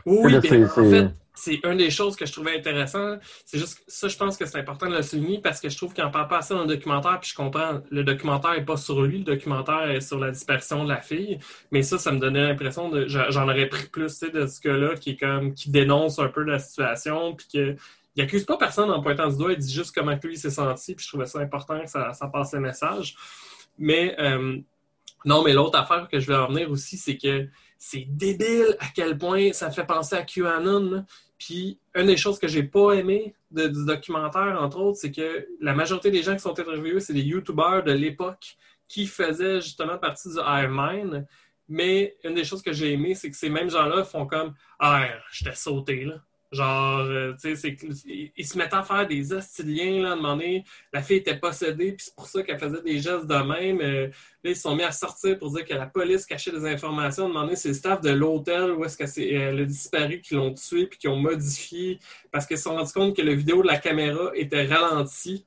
Oui, en fait, c'est une des choses que je trouvais intéressant. C'est juste ça, je pense que c'est important de le souligner parce que je trouve qu'il n'en parle pas assez dans le documentaire. Puis je comprends, le documentaire n'est pas sur lui, le documentaire est sur la dispersion de la fille. Mais ça, ça me donnait l'impression de. J'en aurais pris plus de ce gars-là qui est comme qui dénonce un peu la situation. Puis que. Il n'accuse pas personne en pointant du doigt, il dit juste comment lui s'est senti, puis je trouvais ça important que ça, passe le message. Mais euh, non, mais l'autre affaire que je vais en venir aussi, c'est que c'est débile à quel point ça fait penser à QAnon. Puis, une des choses que j'ai pas aimé du documentaire, entre autres, c'est que la majorité des gens qui sont interviewés, c'est des YouTubers de l'époque qui faisaient justement partie du Iron Mais une des choses que j'ai aimé, c'est que ces mêmes gens-là font comme Ah, j'étais sauté, là. Genre, euh, tu sais, ils se mettaient à faire des hostiliens, là, à un. La fille était possédée, puis c'est pour ça qu'elle faisait des gestes de même. Euh, là, ils se sont mis à sortir pour dire que la police cachait des informations. À un moment c'est le staff de l'hôtel où est-ce qu'elle a disparu qui l'ont tué, puis qui ont modifié, parce qu'ils se sont rendus compte que la vidéo de la caméra était ralentie.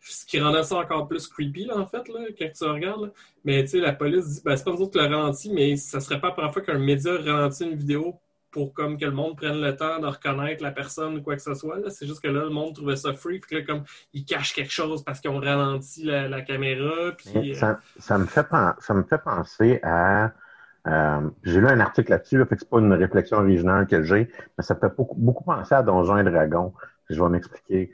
Ce qui rendait ça encore plus creepy, là, en fait, là, quand tu regardes. Mais, tu sais, la police dit, ben, c'est pas nous autres qui l'a ralenti, mais ça serait pas la première fois qu'un média ralentit une vidéo pour comme que le monde prenne le temps de reconnaître la personne ou quoi que ce soit. C'est juste que là, le monde trouvait ça freak. Puis là, comme ils cachent quelque chose parce qu'ils ont ralenti la, caméra. Puis, ça, ça, me fait ça me fait penser à. Euh, j'ai lu un article là-dessus, là, fait que c'est pas une réflexion originale que j'ai, mais ça fait beaucoup, beaucoup penser à Donjons et Dragons. Je vais m'expliquer.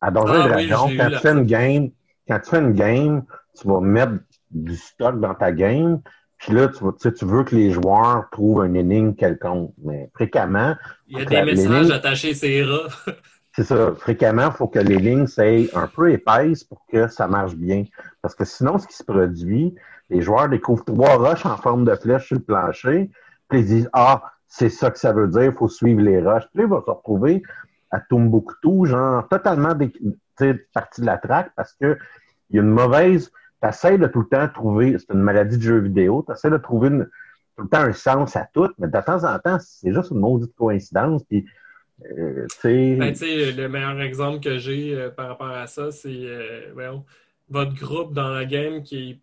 À Donjons et ah Dragons, quand tu fais une game, quand tu fais une game, tu vas mettre du stock dans ta game, puis là, tu, tu veux que les joueurs trouvent un énigme quelconque. Mais fréquemment. Il y a des messages attachés ces rats. c'est ça. Fréquemment, il faut que les lignes soient un peu épaisses pour que ça marche bien. Parce que sinon, ce qui se produit, les joueurs découvrent trois roches en forme de flèche sur le plancher. Puis ils disent Ah, c'est ça que ça veut dire, il faut suivre les roches. Puis là, ils vont se retrouver à Tombouctou, genre totalement partie de la traque parce qu'il y a une mauvaise tu essaies de tout le temps trouver, c'est une maladie de jeu vidéo, tu essaies de trouver tout le temps un sens à tout, mais de temps en temps, c'est juste une maudite coïncidence. Puis, euh, ben, le meilleur exemple que j'ai euh, par rapport à ça, c'est euh, votre groupe dans la game qui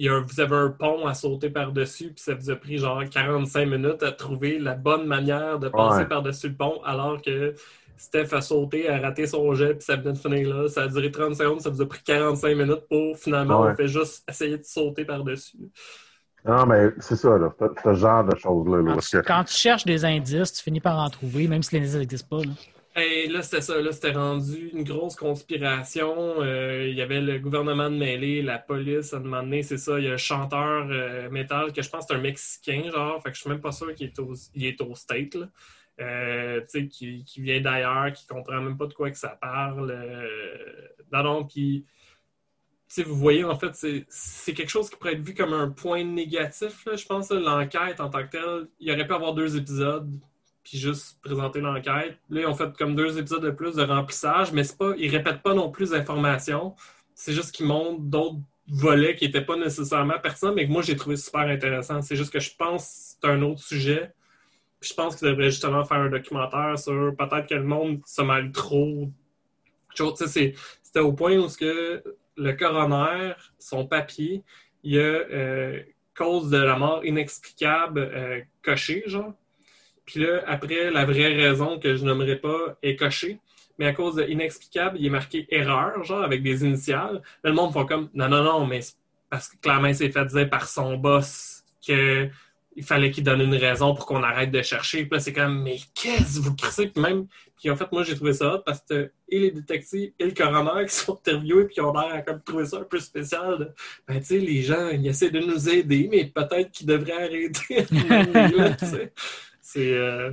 il vous avez un pont à sauter par-dessus, puis ça vous a pris genre 45 minutes à trouver la bonne manière de passer par-dessus le pont, alors que Steph a sauté, a raté son jet, puis ça venait de finir là. Ça a duré 30 secondes, ça vous a pris 45 minutes pour finalement, Ouais. on fait juste essayer de sauter par-dessus. Non, mais c'est ça, là. Ce genre de choses-là. là, Quand tu, que- quand tu cherches des indices, tu finis par en trouver, même si les indices n'existent pas. là. Et là, c'était ça. Là, c'était rendu une grosse conspiration. Euh, il y avait le gouvernement de mêlée, la police. À un moment donné, c'est ça. Il y a un chanteur euh, métal que je pense que c'est un Mexicain, genre. Fait que je suis même pas sûr qu'il est au, il est au State, là. Euh, qui, qui vient d'ailleurs, qui comprend même pas de quoi que ça parle. Euh, tu sais, vous voyez, en fait, c'est- quelque chose qui pourrait être vu comme un point négatif, je pense. L'enquête en tant que telle, il aurait pu avoir deux épisodes, puis juste présenter l'enquête. Là, ils ont fait comme deux épisodes de plus de remplissage, mais pas, ils répètent pas non plus d'informations. C'est juste qu'ils montrent d'autres volets qui n'étaient pas nécessairement pertinents, mais que moi, j'ai trouvé super intéressant. C'est juste que je pense que c'est un autre sujet. Je pense qu'ils devraient justement faire un documentaire sur peut-être que le monde se mêle trop. C'est- C'était au point où que le coroner, son papier, il y a euh, cause de la mort inexplicable euh, coché, genre. Puis là, après, la vraie raison que je nommerai pas est cochée. Mais à cause de inexplicable, il est marqué erreur, genre, avec des initiales. Là, le monde fait comme, non, non, non, mais c'est parce que clairement, il s'est fait dire par son boss que il fallait qu'il donne une raison pour qu'on arrête de chercher. Puis là, c'est comme, mais qu'est-ce que vous crissez? Puis même, puis en fait, moi, j'ai trouvé ça hot parce que et les détectives et le coroner qui sont interviewés puis qui ont l'air à comme trouver ça un peu spécial. de, ben, tu sais, les gens, ils essaient de nous aider, mais peut-être qu'ils devraient arrêter. C'est. euh,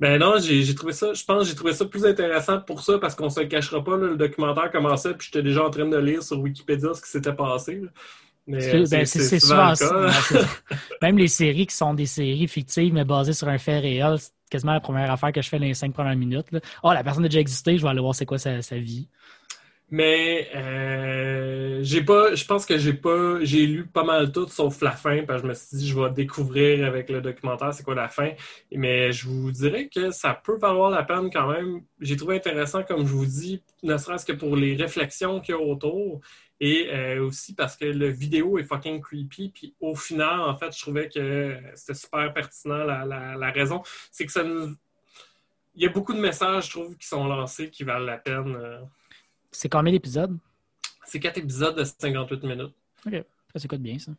Ben non, j'ai j'ai trouvé ça, je pense que j'ai trouvé ça plus intéressant pour ça parce qu'on se le cachera pas, là, le documentaire commençait puis j'étais déjà en train de lire sur Wikipédia ce qui s'était passé. là. C'est euh, ben, c'est souvent ça. Même les séries qui sont des séries fictives mais basées sur un fait réel, c'est quasiment la première affaire que je fais dans les cinq premières minutes. là. Oh, la personne a déjà existé, je vais aller voir c'est quoi sa, sa vie. Mais euh, j'ai pas, je pense que j'ai pas, j'ai lu pas mal tout sauf la fin, parce que je me suis dit je vais découvrir avec le documentaire c'est quoi la fin. Mais je vous dirais que ça peut valoir la peine quand même. J'ai trouvé intéressant, comme je vous dis, ne serait-ce que pour les réflexions qu'il y a autour. Et euh, aussi parce que le vidéo est fucking creepy. Puis au final, en fait, je trouvais que c'était super pertinent. La, la, la raison, c'est que ça nous. Il y a beaucoup de messages, je trouve, qui sont lancés qui valent la peine. C'est combien d'épisodes? c'est quatre épisodes de 58 minutes. Ça s'écoute bien, ça.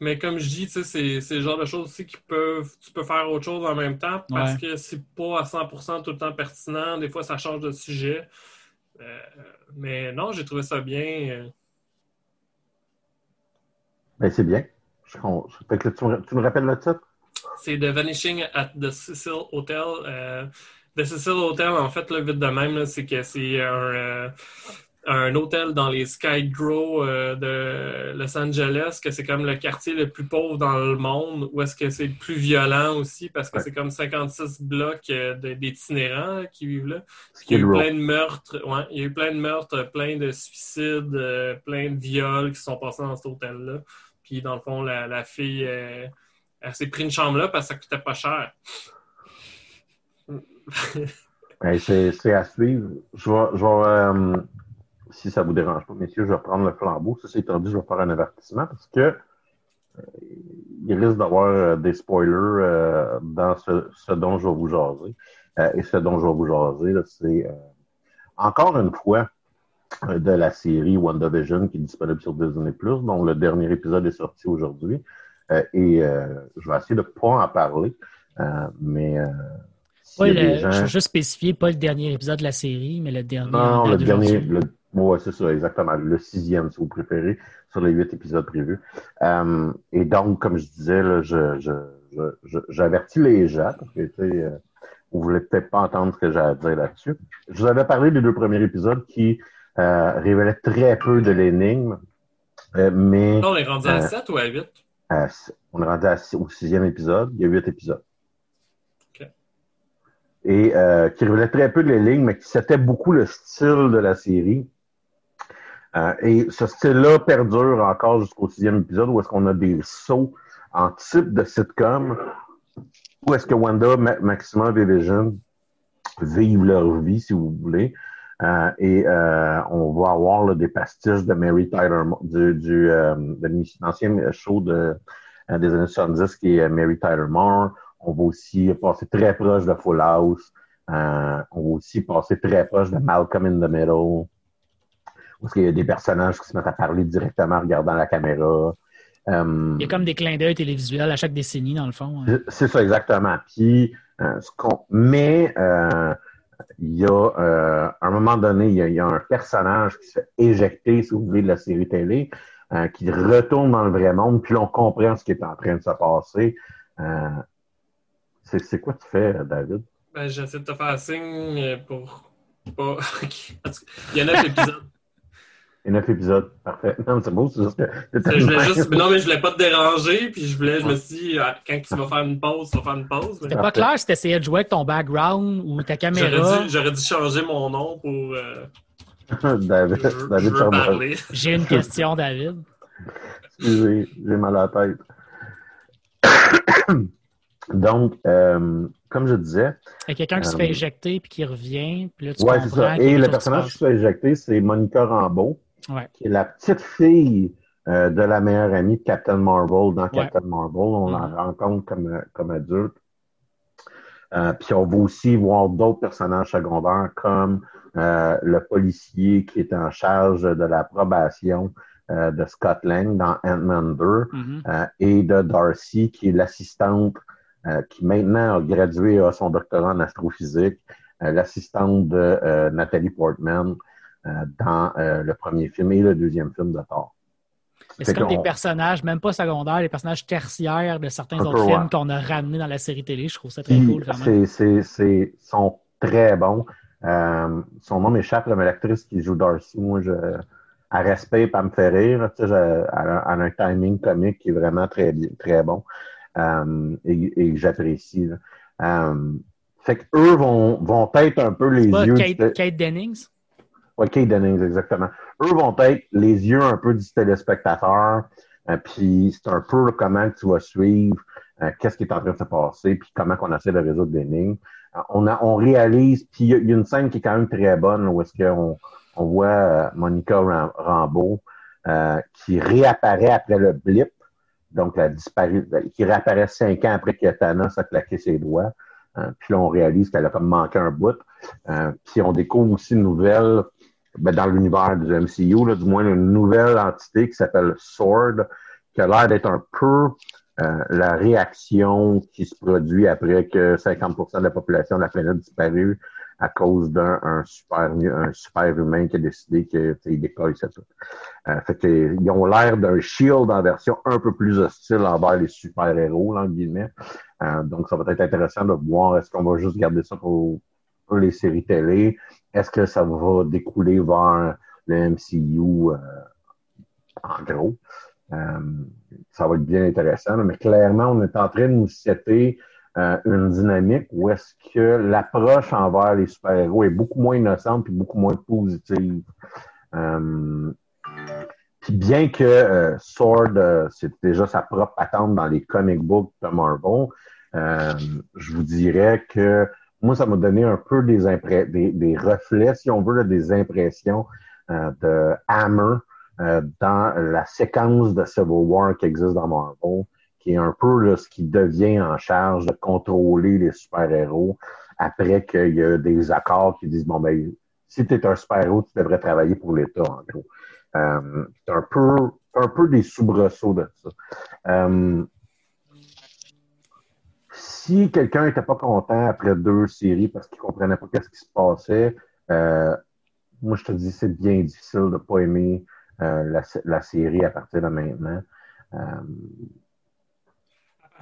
Mais comme je dis, c'est c'est le genre de choses aussi qui peuvent. Tu peux faire autre chose en même temps parce Ouais. que c'est pas à 100% tout le temps pertinent. Des fois, ça change de sujet. Euh, mais non, j'ai trouvé ça bien. euh. Ben, c'est bien. Je, on- fait que là, tu, me, tu me rappelles le titre? C'est The Vanishing at the Cecil Hotel. Euh, the Cecil Hotel, en fait, là, vite de même, c'est que c'est un, euh, un hôtel dans les Sky Grow euh, de Los Angeles, que c'est comme le quartier le plus pauvre dans le monde, où est-ce que c'est le plus violent aussi, parce que Ouais. c'est comme 56 blocs euh, de- d'itinérants qui vivent là. Il y a eu plein de meurtres, ouais, il y a eu plein de meurtres, plein de suicides, euh, plein de viols qui se sont passés dans cet hôtel-là. Puis dans le fond, la, la fille, euh, elle s'est pris une chambre là parce que ça coûtait pas cher. Ben, c'est à suivre. Je vais, euh, si ça vous dérange pas, messieurs, je vais prendre le flambeau. Ça, c'est étant dit, je vais faire un avertissement parce que euh, il risque d'avoir euh, des spoilers dans ce, dont je vais vous jaser. Et ce dont je vais vous jaser, c'est encore une fois de la série WandaVision qui est disponible sur Disney+, dont le dernier épisode est sorti aujourd'hui. Et je vais essayer de ne pas en parler, mais Pas le- gens... Je veux juste spécifier, pas le dernier épisode de la série, mais le dernier. Non, le dernier. Le... Ouais, c'est ça, exactement. Le sixième, si vous préférez, sur les huit épisodes prévus. Euh, et donc, comme je disais, là, je, je, je, je- j'avertis les gens, parce que, tu sais, euh, vous voulez peut-être pas entendre ce que j'ai à dire là-dessus. Je vous avais parlé des deux premiers épisodes qui euh, révélaient très peu de l'énigme, euh, mais on est rendu à 7 ou à 8? à- on est rendu à six- au sixième épisode. Il y a huit épisodes. Et euh, qui révélait très peu de l'énigme, mais qui c'était beaucoup le style de la série. Euh, et ce style-là perdure encore jusqu'au sixième épisode où est-ce qu'on a des sauts en type de sitcom où est-ce que Wanda, Ma- Maxima et Vision vivent leur vie, si vous voulez. Euh, et euh, on va avoir là, des pastiches de Mary Tyler du, du euh, de l'ancien show de, euh, des années 70 qui est Mary Tyler Moore. On va aussi passer très proche de Full House. Euh, on va aussi passer très proche de Malcolm in the Middle, parce qu'il y a des personnages qui se mettent à parler directement en regardant la caméra. Euh, il y a comme des clins d'œil télévisuels à chaque décennie, dans le fond. Hein. C'est ça, exactement. Puis, euh, ce mais il y a, à un moment donné, il y, a, un personnage qui se fait éjecter, si vous voulez, de la série télé, qui retourne dans le vrai monde, puis on comprend ce qui est en train de se passer. C'est quoi tu fais, David? Ben, j'essaie de te faire signe euh, pour pas. Il y a neuf épisodes. Il y a neuf épisodes. Parfait. Non, c'est beau, c'est juste que. Je voulais juste... Non, mais je voulais pas te déranger, puis je voulais, je me suis dit, ah, quand tu vas faire une pause, tu vas faire une pause. C'était pas clair si tu essayais de jouer avec ton background ou ta caméra. J'aurais dû, changer mon nom pour. Euh... David, je, David je J'ai une question, David. Excusez, j'ai mal à la tête. Donc, euh, comme je disais. Il y a quelqu'un qui se fait euh, éjecter puis qui revient. Puis là, tu ouais, c'est ça. Et le personnage qui se fait éjecter, c'est Monica Rambeau, qui est la petite fille euh, de la meilleure amie de Captain Marvel dans Captain Marvel. On la mm. rencontre comme, comme adulte. puis on va aussi voir d'autres personnages secondaires comme le policier qui est en charge de la probation de Scott Lang dans Ant-Man 2 mm-hmm. et de Darcy qui est l'assistante qui maintenant a gradué à son doctorat en astrophysique, euh, l'assistante de euh, Nathalie Portman dans le premier film et le deuxième film de Thor. C'est comme des personnages, même pas secondaires, des personnages tertiaires de certains autres films qu'on a ramenés dans la série télé? Je trouve ça très cool. C'est sont très bons. son nom m'échappe, mais l'actrice qui joue Darcy, moi, je, à respect, pas me faire rire. Tu sais, elle, a, un timing comique qui est vraiment très, très bon. Euh, et, j'apprécie. Euh, fait qu'eux vont, vont être un peu les yeux. Kate, Kate Dennings? Oui, Kate Dennings, exactement. Eux vont être les yeux un peu du téléspectateur. Euh, puis c'est un peu comment tu vas suivre qu'est-ce qui est en train de se passer, puis comment on essaie de résoudre l'énigme. on, a, on réalise, puis il y, a une scène qui est quand même très bonne où est-ce qu'on on voit Monica Rambeau qui réapparaît après le blip donc la disparu, qui réapparaît cinq ans après que Thanos a claqué ses doigts. Hein. puis là, on réalise qu'elle a comme manqué un bout. Euh, puis on découvre aussi une nouvelle, ben, dans l'univers du MCU, là, du moins une nouvelle entité qui s'appelle Sword, qui a l'air d'être un peu euh, la réaction qui se produit après que 50% de la population de la planète disparu à cause d'un super, un super humain qui a décidé qu'il décolle, c'est. Euh, fait que, ils ont l'air d'un shield en version un peu plus hostile envers les super-héros, en guillemets. Euh, donc, ça va être intéressant de voir est-ce qu'on va juste garder ça pour, les séries télé? Est-ce que ça va découler vers le MCU euh, en gros? Euh, ça va être bien intéressant, mais clairement, on est en train de nous citer euh, une dynamique où est-ce que l'approche envers les super-héros est beaucoup moins innocente et beaucoup moins positive. Euh, puis bien que euh, Sword, c'est déjà sa propre attente dans les comic books de Marvel, je vous dirais que moi, ça m'a donné un peu des, des, des, reflets, si on veut, des impressions de Hammer dans la séquence de Civil War qui existe dans Marvel qui est un peu ce qui devient en charge de contrôler les super-héros après qu'il y a des accords qui disent bon ben si tu es un super-héros, tu devrais travailler pour l'État, en gros. Euh, c'est un peu, un peu des soubresauts de ça. Euh, si quelqu'un n'était pas content après deux séries parce qu'il ne comprenait pas ce qui se passait, euh, moi je te dis c'est bien difficile de ne pas aimer la, la, série à partir de maintenant.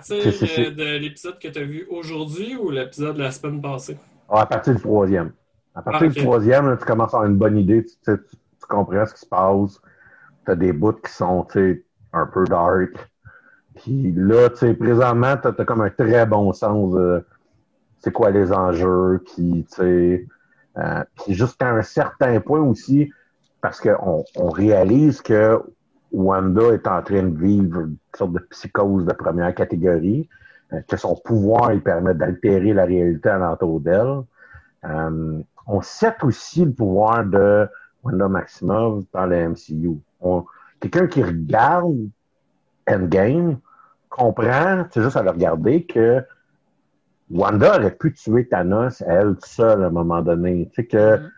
C'est de l'épisode que tu as vu aujourd'hui ou l'épisode de la semaine passée? Ah, à partir du troisième. À partir ah, du troisième, tu commences à avoir une bonne idée, tu, comprends ce qui se passe. Tu as des bouts qui sont un peu dark. Puis là, présentement, tu as, comme un très bon sens de c'est quoi les enjeux. Puis, tu euh, puis jusqu'à un certain point aussi, parce qu'on on réalise que Wanda est en train de vivre une sorte de psychose de première catégorie, euh, que son pouvoir lui permet d'altérer la réalité alentour d'elle. Euh, on sait aussi le pouvoir de Wanda Maximoff dans le MCU. Quelqu'un qui regarde Endgame comprend, c'est juste à le regarder, que Wanda aurait pu tuer Thanos elle seule à un moment donné. Tu sais que mm.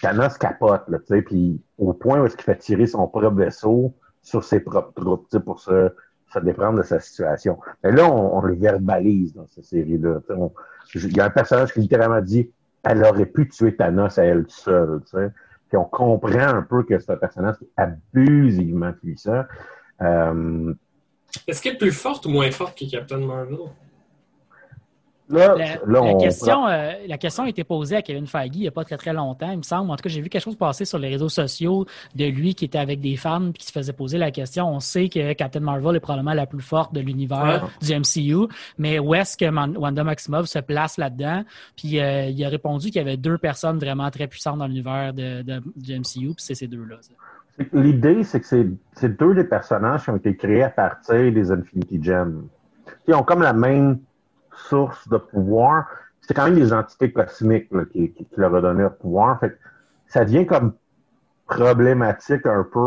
Thanos capote, tu sais, puis au point où est-ce qu'il fait tirer son propre vaisseau sur ses propres troupes, tu sais, pour se, se défendre de sa situation. Mais là, on, le verbalise dans cette série-là. Il y a un personnage qui littéralement dit elle aurait pu tuer Thanos à elle seule, tu sais. Puis on comprend un peu que c'est un personnage qui abusivement puissant. Euh, est-ce qu'elle est plus forte ou moins forte que Captain Marvel? La, question, euh, la question a été posée à Kevin Feige il n'y a pas très très longtemps, il me semble. En tout cas, j'ai vu quelque chose passer sur les réseaux sociaux de lui qui était avec des fans et qui se faisait poser la question. On sait que Captain Marvel est probablement la plus forte de l'univers du MCU, mais où est-ce que Wanda Maximoff se place là-dedans? Puis euh, il a répondu qu'il y avait deux personnes vraiment très puissantes dans l'univers de, du MCU, puis c'est ces deux-là. L'idée, c'est que c'est deux des personnages qui ont été créés à partir des Infinity Gems. Ils ont comme la même source de pouvoir. C'est quand même des entités cosmiques qui, qui, leur ont donné le pouvoir. Fait ça devient comme problématique un peu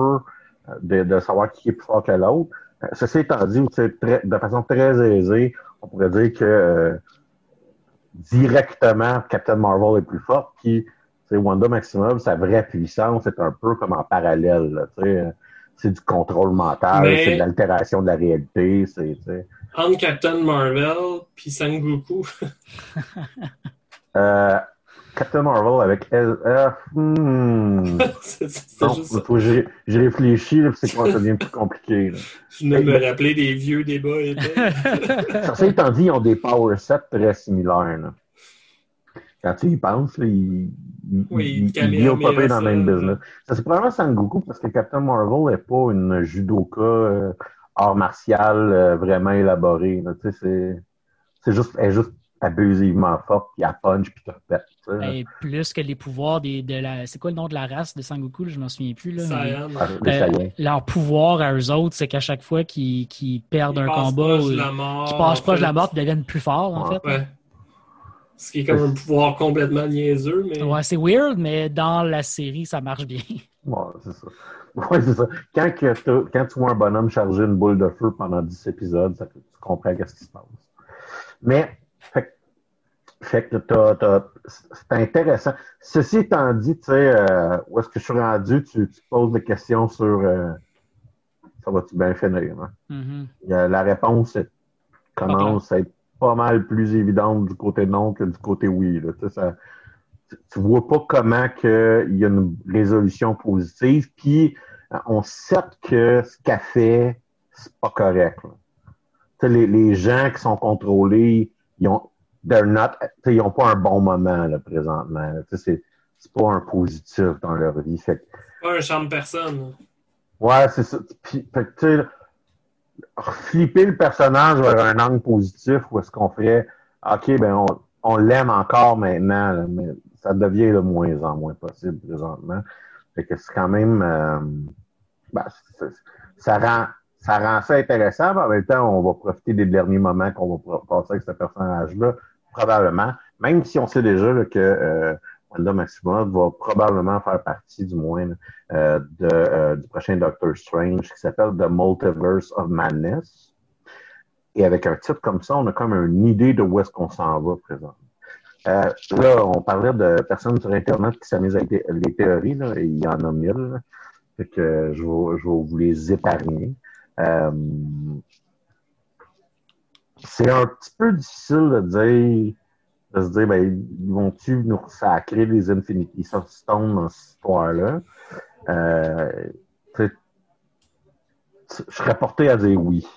euh, de, de savoir qui est plus fort que l'autre. Euh, ceci étant dit, de façon très aisée, on pourrait dire que euh, directement, Captain Marvel est plus fort, puis Wanda Maximum, sa vraie puissance est un peu comme en parallèle. C'est du contrôle mental, c'est de l'altération de la réalité. C'est, entre Captain Marvel puis Sangoku. euh, Captain Marvel avec LF. Hmm. c'est, juste J'ai réfléchi, c'est quoi, ça devient plus compliqué. Je venais me rappeler des vieux débats. Ça étant dit, ils ont des power sets très similaires. Là. Quand tu y penses, là, ils, oui, ils, ils pas dans le même business. Ça, c'est probablement Sangoku parce que Captain Marvel n'est pas une judoka. Euh, art martial euh, vraiment élaboré. C'est, c'est juste, elle est juste abusivement forte, puis elle punch, puis tu repètes. Et plus que les pouvoirs des, de la. C'est quoi le nom de la race de Sangoku? Je m'en souviens plus. Là, ah, euh, leur pouvoir à eux autres, c'est qu'à chaque fois qu'ils, perdent un combat, ou, qu'ils passent proche de la mort, ils deviennent plus forts, en fait. Ouais. Ce qui est comme un pouvoir complètement niaiseux. Mais... Ouais, c'est weird, mais dans la série, ça marche bien. Ouais, c'est ça. Oui, c'est ça. Quand, quand, tu vois un bonhomme charger une boule de feu pendant 10 épisodes, ça, tu comprends ce qui se passe. Mais, fait, fait que c'est intéressant. Ceci étant dit, tu sais, euh, où est-ce que je suis rendu, tu, tu poses des questions sur euh, ça va-tu bien finir? Hein? Mm-hmm. la réponse commence à être pas mal plus évidente du côté non que du côté oui. Là. Ça, tu vois pas comment il y a une résolution positive, puis euh, on sait que ce qu'elle fait, c'est pas correct. Les, les, gens qui sont contrôlés, ils ont not, ils ont pas un bon moment là, présentement. C'est, c'est pas un positif dans leur vie. Fait pas un champ de personne. Ouais, c'est ça. Puis, fait que, flipper le personnage vers un angle positif où est-ce qu'on ferait OK, ben on, on l'aime encore maintenant, mais ça devient de moins en moins possible présentement. Fait que c'est quand même euh, ben, ça rend ça rend ça intéressant, mais en même temps, on va profiter des derniers moments qu'on va passer avec ce personnage-là, probablement. Même si on sait déjà que euh, Wanda Maximoff va probablement faire partie, du moins, euh, de, euh, du prochain Doctor Strange qui s'appelle The Multiverse of Madness. Et avec un titre comme ça, on a comme une idée de où est-ce qu'on s'en va présentement. Euh, là, on parlait de personnes sur Internet qui s'amusent avec les théories, là, il y en a mille. Fait que je vais, je vais vous les épargner. Euh, c'est un petit peu difficile de dire, de se dire, ben, ils vont-tu nous sacrer les Infinity Stones dans cette histoire-là? Euh, je serais porté à dire oui.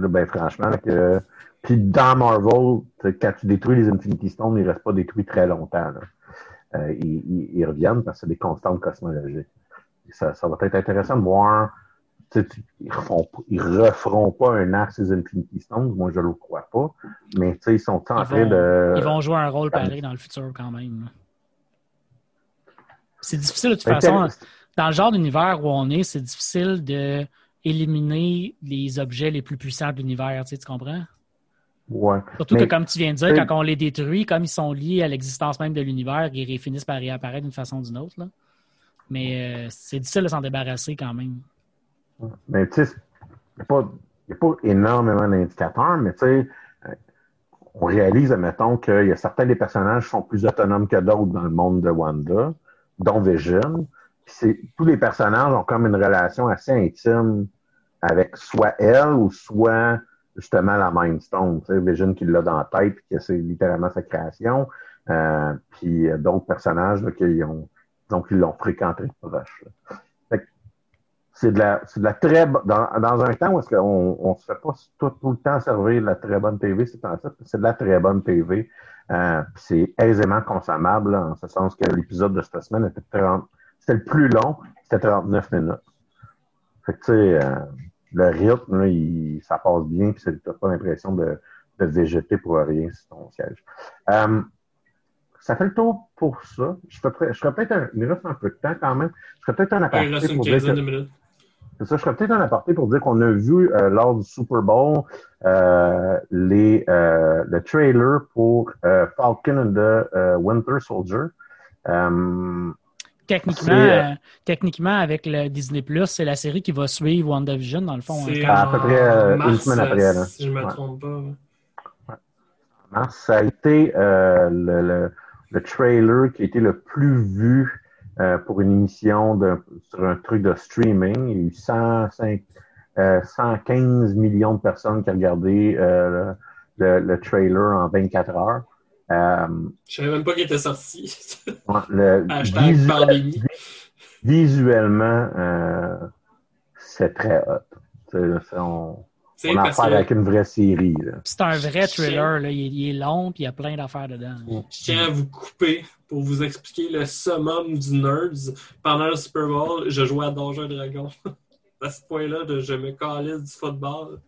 Ben, franchement, que puis dans Marvel, quand tu détruis les Infinity Stones, ils ne restent pas détruits très longtemps. Euh, ils, reviennent parce que c'est des constantes cosmologiques. Ça, ça, va être intéressant de voir. Ils ne referont pas un arc ces Infinity Stones, moi je ne le crois pas. Mais ils sont en train de. Ils vont jouer un rôle pareil dans le futur quand même. C'est difficile de toute façon. Dans le genre d'univers où on est, c'est difficile de éliminer les objets les plus puissants de l'univers, tu comprends? Surtout que, comme tu viens de dire, quand on les détruit, comme ils sont liés à l'existence même de l'univers, ils finissent par réapparaître d'une façon ou d'une autre. Là. Mais euh, c'est difficile de s'en débarrasser quand même. Mais tu sais, il n'y a, pas énormément d'indicateurs, mais tu sais, euh, on réalise, admettons, qu'il y a certains des personnages qui sont plus autonomes que d'autres dans le monde de Wanda, dont Vision. Tous les personnages ont comme une relation assez intime avec soit elle ou soit justement la Mind Stone. Tu qui l'a dans la tête, que c'est littéralement sa création. Euh, puis d'autres personnages qui ont donc ils l'ont fréquenté proche c'est de la, c'est de la très dans, dans un temps où est-ce qu'on on se fait pas tout, le temps servir de la très bonne TV, c'est c'est de la très bonne TV. Euh, c'est aisément consommable, en ce sens que l'épisode de cette semaine était 30, c'était le plus long, c'était 39 minutes. Fait que tu sais, euh, le rythme, là, il, ça passe bien, puis t'as pas l'impression de, de végéter pour rien sur ton siège. Euh, ça fait le tour pour ça. Je ferais, je ferais peut-être un, il reste un peu de temps quand même. Je ferais peut-être un aparté. Il reste une quinzaine de minutes. C'est ça, je ferais peut-être un aparté pour dire qu'on a vu euh, lors du Super Bowl euh, les, euh, le trailer pour euh, Falcon and the Winter Soldier. Techniquement, techniquement, avec le Disney Plus, c'est la série qui va suivre WandaVision, dans le fond. C'est à peu près mars, une semaine après. Là. Si je ne me trompe pas. Ouais. Mars, ça a été le, le, le, trailer qui a été le plus vu euh, pour une émission de, sur un truc de streaming. Il y a eu 105, euh, 115 millions de personnes qui ont regardé euh, le, le, trailer en 24 heures. Euh, Je savais même pas qu'il était sorti. le, visuel. Visuellement, euh, c'est très hot. on, on a affaire avec une vraie série. C'est un vrai thriller. Là. Il, est, il, est, long puis il y a plein d'affaires dedans. Je tiens à vous couper pour vous expliquer le summum du nerds. Pendant le Super Bowl, je jouais à Donjons Dragon. à ce point-là, je me calisse du football.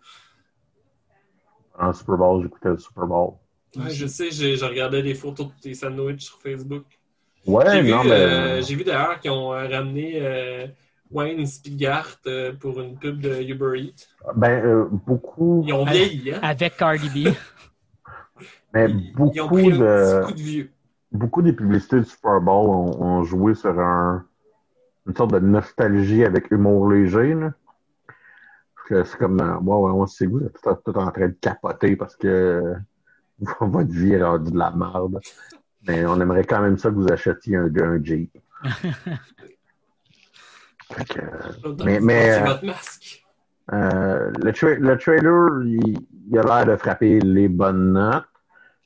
Pendant le Super Bowl, j'écoutais le Super Bowl. Ouais, je sais, je regardais des photos de tes sandwichs sur Facebook. Ouais, j'ai non, vu, mais... euh, j'ai vu d'ailleurs qu'ils ont ramené euh, Wayne Spigart euh, pour une pub de Uber Eats. Ben, euh, beaucoup. Ils ont vieilli, hein? Avec Cardi B. Mais beaucoup ils ont pris un de. petit coup de vieux. Beaucoup des publicités du Super Bowl ont, ont joué sur un, une sorte de nostalgie avec humour léger. Là. Parce que c'est comme, euh, ouais, ouais, on êtes tout, tout, en train de capoter parce que votre vie est rendue de la merde. Mais on aimerait quand même ça que vous achetiez un, un Jeep. que, mais, mais votre masque. Euh, le, tra le, trailer, il, il a l'air de frapper les bonnes notes.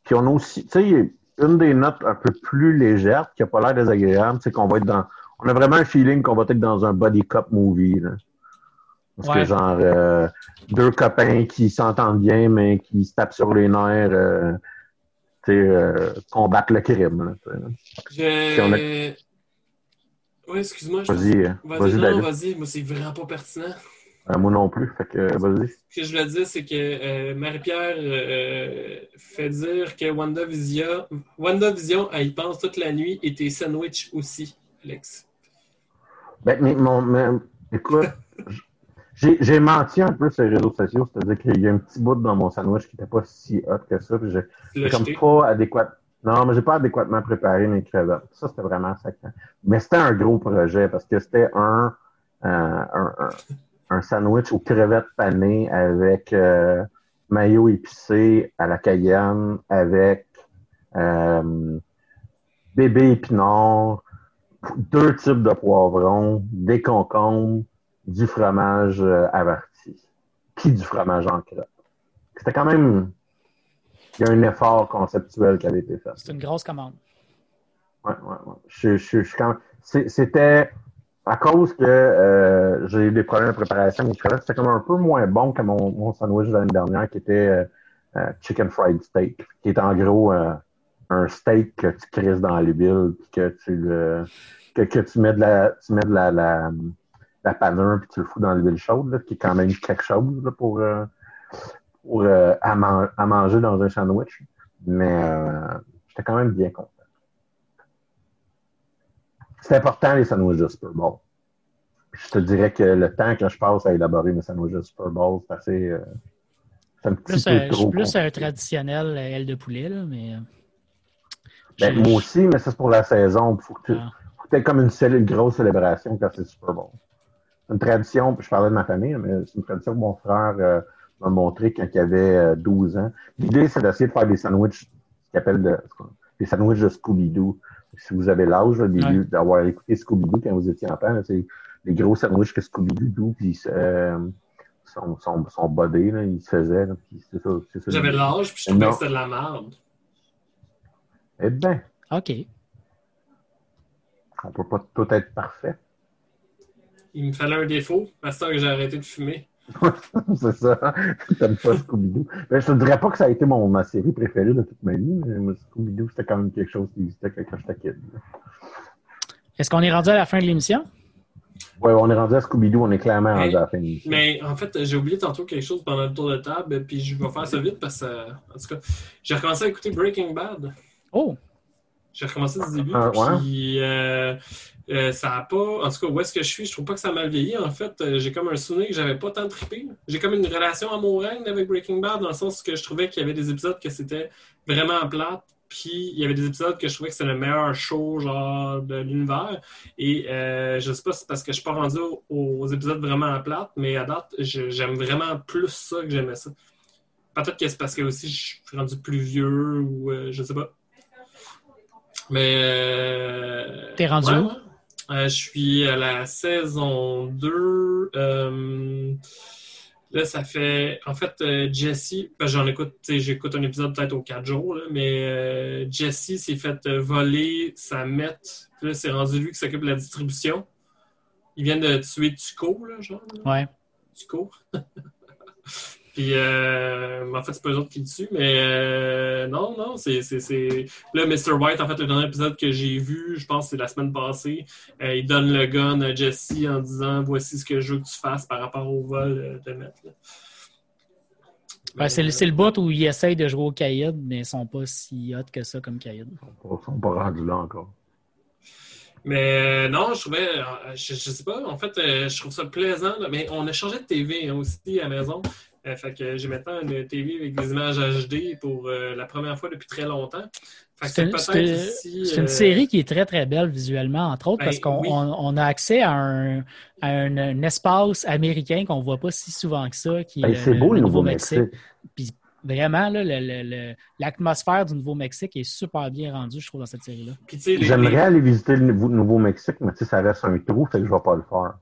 Puis on a aussi, tu sais, une des notes un peu plus légères, qui n'a pas l'air désagréable, c'est qu'on va être dans. On a vraiment un feeling qu'on va être dans un body cop movie. Là. Parce ouais. que genre euh, deux copains qui s'entendent bien, mais qui se tapent sur les nerfs, euh, tu sais, euh, combattent le crime. Là, Je... A... Oui, excuse-moi. Vas-y, vas-y, vas vas-y. Moi, c'est vraiment pas pertinent. Euh, moi non plus, fait que vas-y. Ce que je veux dire, c'est que euh, Marie-Pierre euh, fait dire que WandaVision, WandaVision, elle y pense toute la nuit et tes sandwichs aussi, Alex. Ben, mais, mon, mais, écoute, j'ai menti un peu sur les réseaux sociaux, c'est-à-dire qu'il y a un petit bout dans mon sandwich qui n'était pas si hot que ça, puis j'ai comme pas adéquat. Non, mais j'ai pas adéquatement préparé mes crevettes. Ça, c'était vraiment sacré. Mais c'était un gros projet parce que c'était un, un, un un sandwich aux crevettes panées avec euh, maillot épicé à la cayenne, avec euh, bébé épinard, deux types de poivrons, des concombres, du fromage euh, averti, puis du fromage en crotte. C'était quand même... Il y a un effort conceptuel qui avait été fait. C'est une grosse commande. Ouais, ouais, ouais. Je, je, je, quand... C'était à cause que euh, j'ai eu des problèmes de préparation, mes crevettes, c'était comme un peu moins bon que mon, mon sandwich de l'année dernière qui était euh, chicken fried steak, qui est en gros euh, un steak que tu crises dans l'huile puis que tu que, que, tu mets de la tu mets de la, la, la panure puis tu le fous dans l'huile chaude, là, qui est quand même quelque chose là, pour, euh, pour à, man à, manger dans un sandwich. Mais j'étais quand même bien content. C'est important, les sandwichs de Super Bowl. Je te dirais que le temps que je passe à élaborer mes sandwichs de Super Bowl, c'est assez. Euh, c'est un petit plus, peu euh, trop. plus un traditionnel aile de poulet, là, mais. Ben, moi aussi, mais ça, c'est pour la saison. Il faut que tu ah. aies comme une, une, grosse célébration quand c'est Super Bowl. C'est une tradition, puis je parlais de ma famille, mais c'est une tradition que mon frère, euh, m'a montré quand il avait euh, 12 ans. L'idée, c'est d'essayer de faire des sandwichs, ce qu'il appelle de- des sandwichs de Scooby-Doo. Si vous avez l'âge Ouais. d'avoir écouté Scooby-Doo quand vous étiez enfant, c'est les gros sandwichs que Scooby-Doo, puis euh, son, son, son body, là, il se faisait. J'avais l'âge, puis je trouvais que c'était de la merde. Eh bien, OK. on peut pas tout être parfait. Il me fallait un défaut, à ce temps que j'ai arrêté de fumer. c'est ça. T'aimes pas Scooby-Doo. Ben, je te dirais pas que ça a été mon, ma série préférée de toute ma vie, mais Scooby-Doo, c'était quand même quelque chose qui existait quand j'étais kid. Est-ce qu'on est rendu à la fin de l'émission? Ouais, on est rendu à Scooby-Doo, on est clairement Mais- rendu à la fin de l'émission. Mais en fait, j'ai oublié tantôt quelque chose pendant le tour de table, puis je vais faire ça vite parce que, en tout cas, j'ai recommencé à écouter Breaking Bad. Oh, J'ai recommencé du début, Ah, ouais? puis euh, euh, ça a pas... En tout cas, où est-ce que je suis, je trouve pas que ça a mal vieilli. En fait, euh, j'ai comme un souvenir que j'avais pas tant trippé. J'ai comme une relation amoureuse avec Breaking Bad, dans le sens que je trouvais qu'il y avait des épisodes que c'était vraiment plate, puis il y avait des épisodes que je trouvais que c'était le meilleur show, genre, de l'univers. Et euh, je sais pas si c'est parce que je suis pas rendu aux, épisodes vraiment plates, mais à date, j'aime vraiment plus ça que j'aimais ça. Peut-être que c'est parce que aussi je suis rendu plus vieux ou je sais pas. Mais. euh, T'es rendu ouais, où? Euh, je suis à la saison 2. euh, là, ça fait. En fait, Jesse, que j'en écoute, j'écoute un épisode peut-être aux 4 jours, là, mais Jesse s'est fait voler sa mette. Puis là, c'est rendu lui qui s'occupe de la distribution. Ils viennent de tuer Tuco, là, genre. là. ouais. Tuco. Puis, euh, en fait, c'est pas eux autres qui le tuent, mais euh, non, non, c'est. c'est- c'est- Là, Mr. White, en fait, le dernier épisode que j'ai vu, je pense que c'est la semaine passée, euh, il donne le gun à Jesse en disant Voici ce que je veux que tu fasses par rapport au vol de là. Ouais, c'est le, c'est le bout où ils essayent de jouer au caïd, mais ils sont pas si hot que ça comme caïd. Ils sont sont pas rendus là encore. Mais euh, non, je trouvais, je, je sais pas, en fait, euh, je trouve ça plaisant, là, mais on a changé de TV hein, aussi à la maison. Euh, fait que j'ai maintenant une TV avec des images HD pour euh, la première fois depuis très longtemps. C'est une, ici, euh, série qui est très, très belle visuellement, entre autres, Ben, parce qu'on oui. on- on a accès à un, à un- un espace américain qu'on voit pas si souvent que ça, qui Ben, c'est beau, le Nouveau-Mexique. Nouveau-Mexique. Vraiment, l'atmosphère du Nouveau-Mexique est super bien rendue, je trouve, dans cette série-là. J'aimerais les- aller visiter le Nouveau- Nouveau-Mexique, mais ça reste un trou, fait que je vais pas le faire.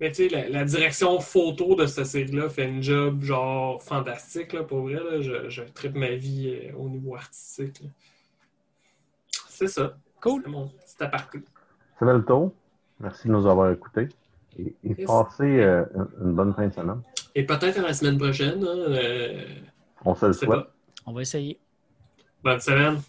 Mais tu sais, la, la direction photo de cette série-là fait une job genre fantastique, là, pour vrai. Là. Je, je tripe ma vie euh, au niveau artistique. là. C'est ça. Cool. C'est mon petit aparté. Ça fait le tour. Merci de nous avoir écoutés. Et, et Yes. passez euh, une- bonne fin de semaine. Et peut-être à la semaine prochaine. hein, euh, On se le souhaite. pas. On va essayer. Bonne semaine.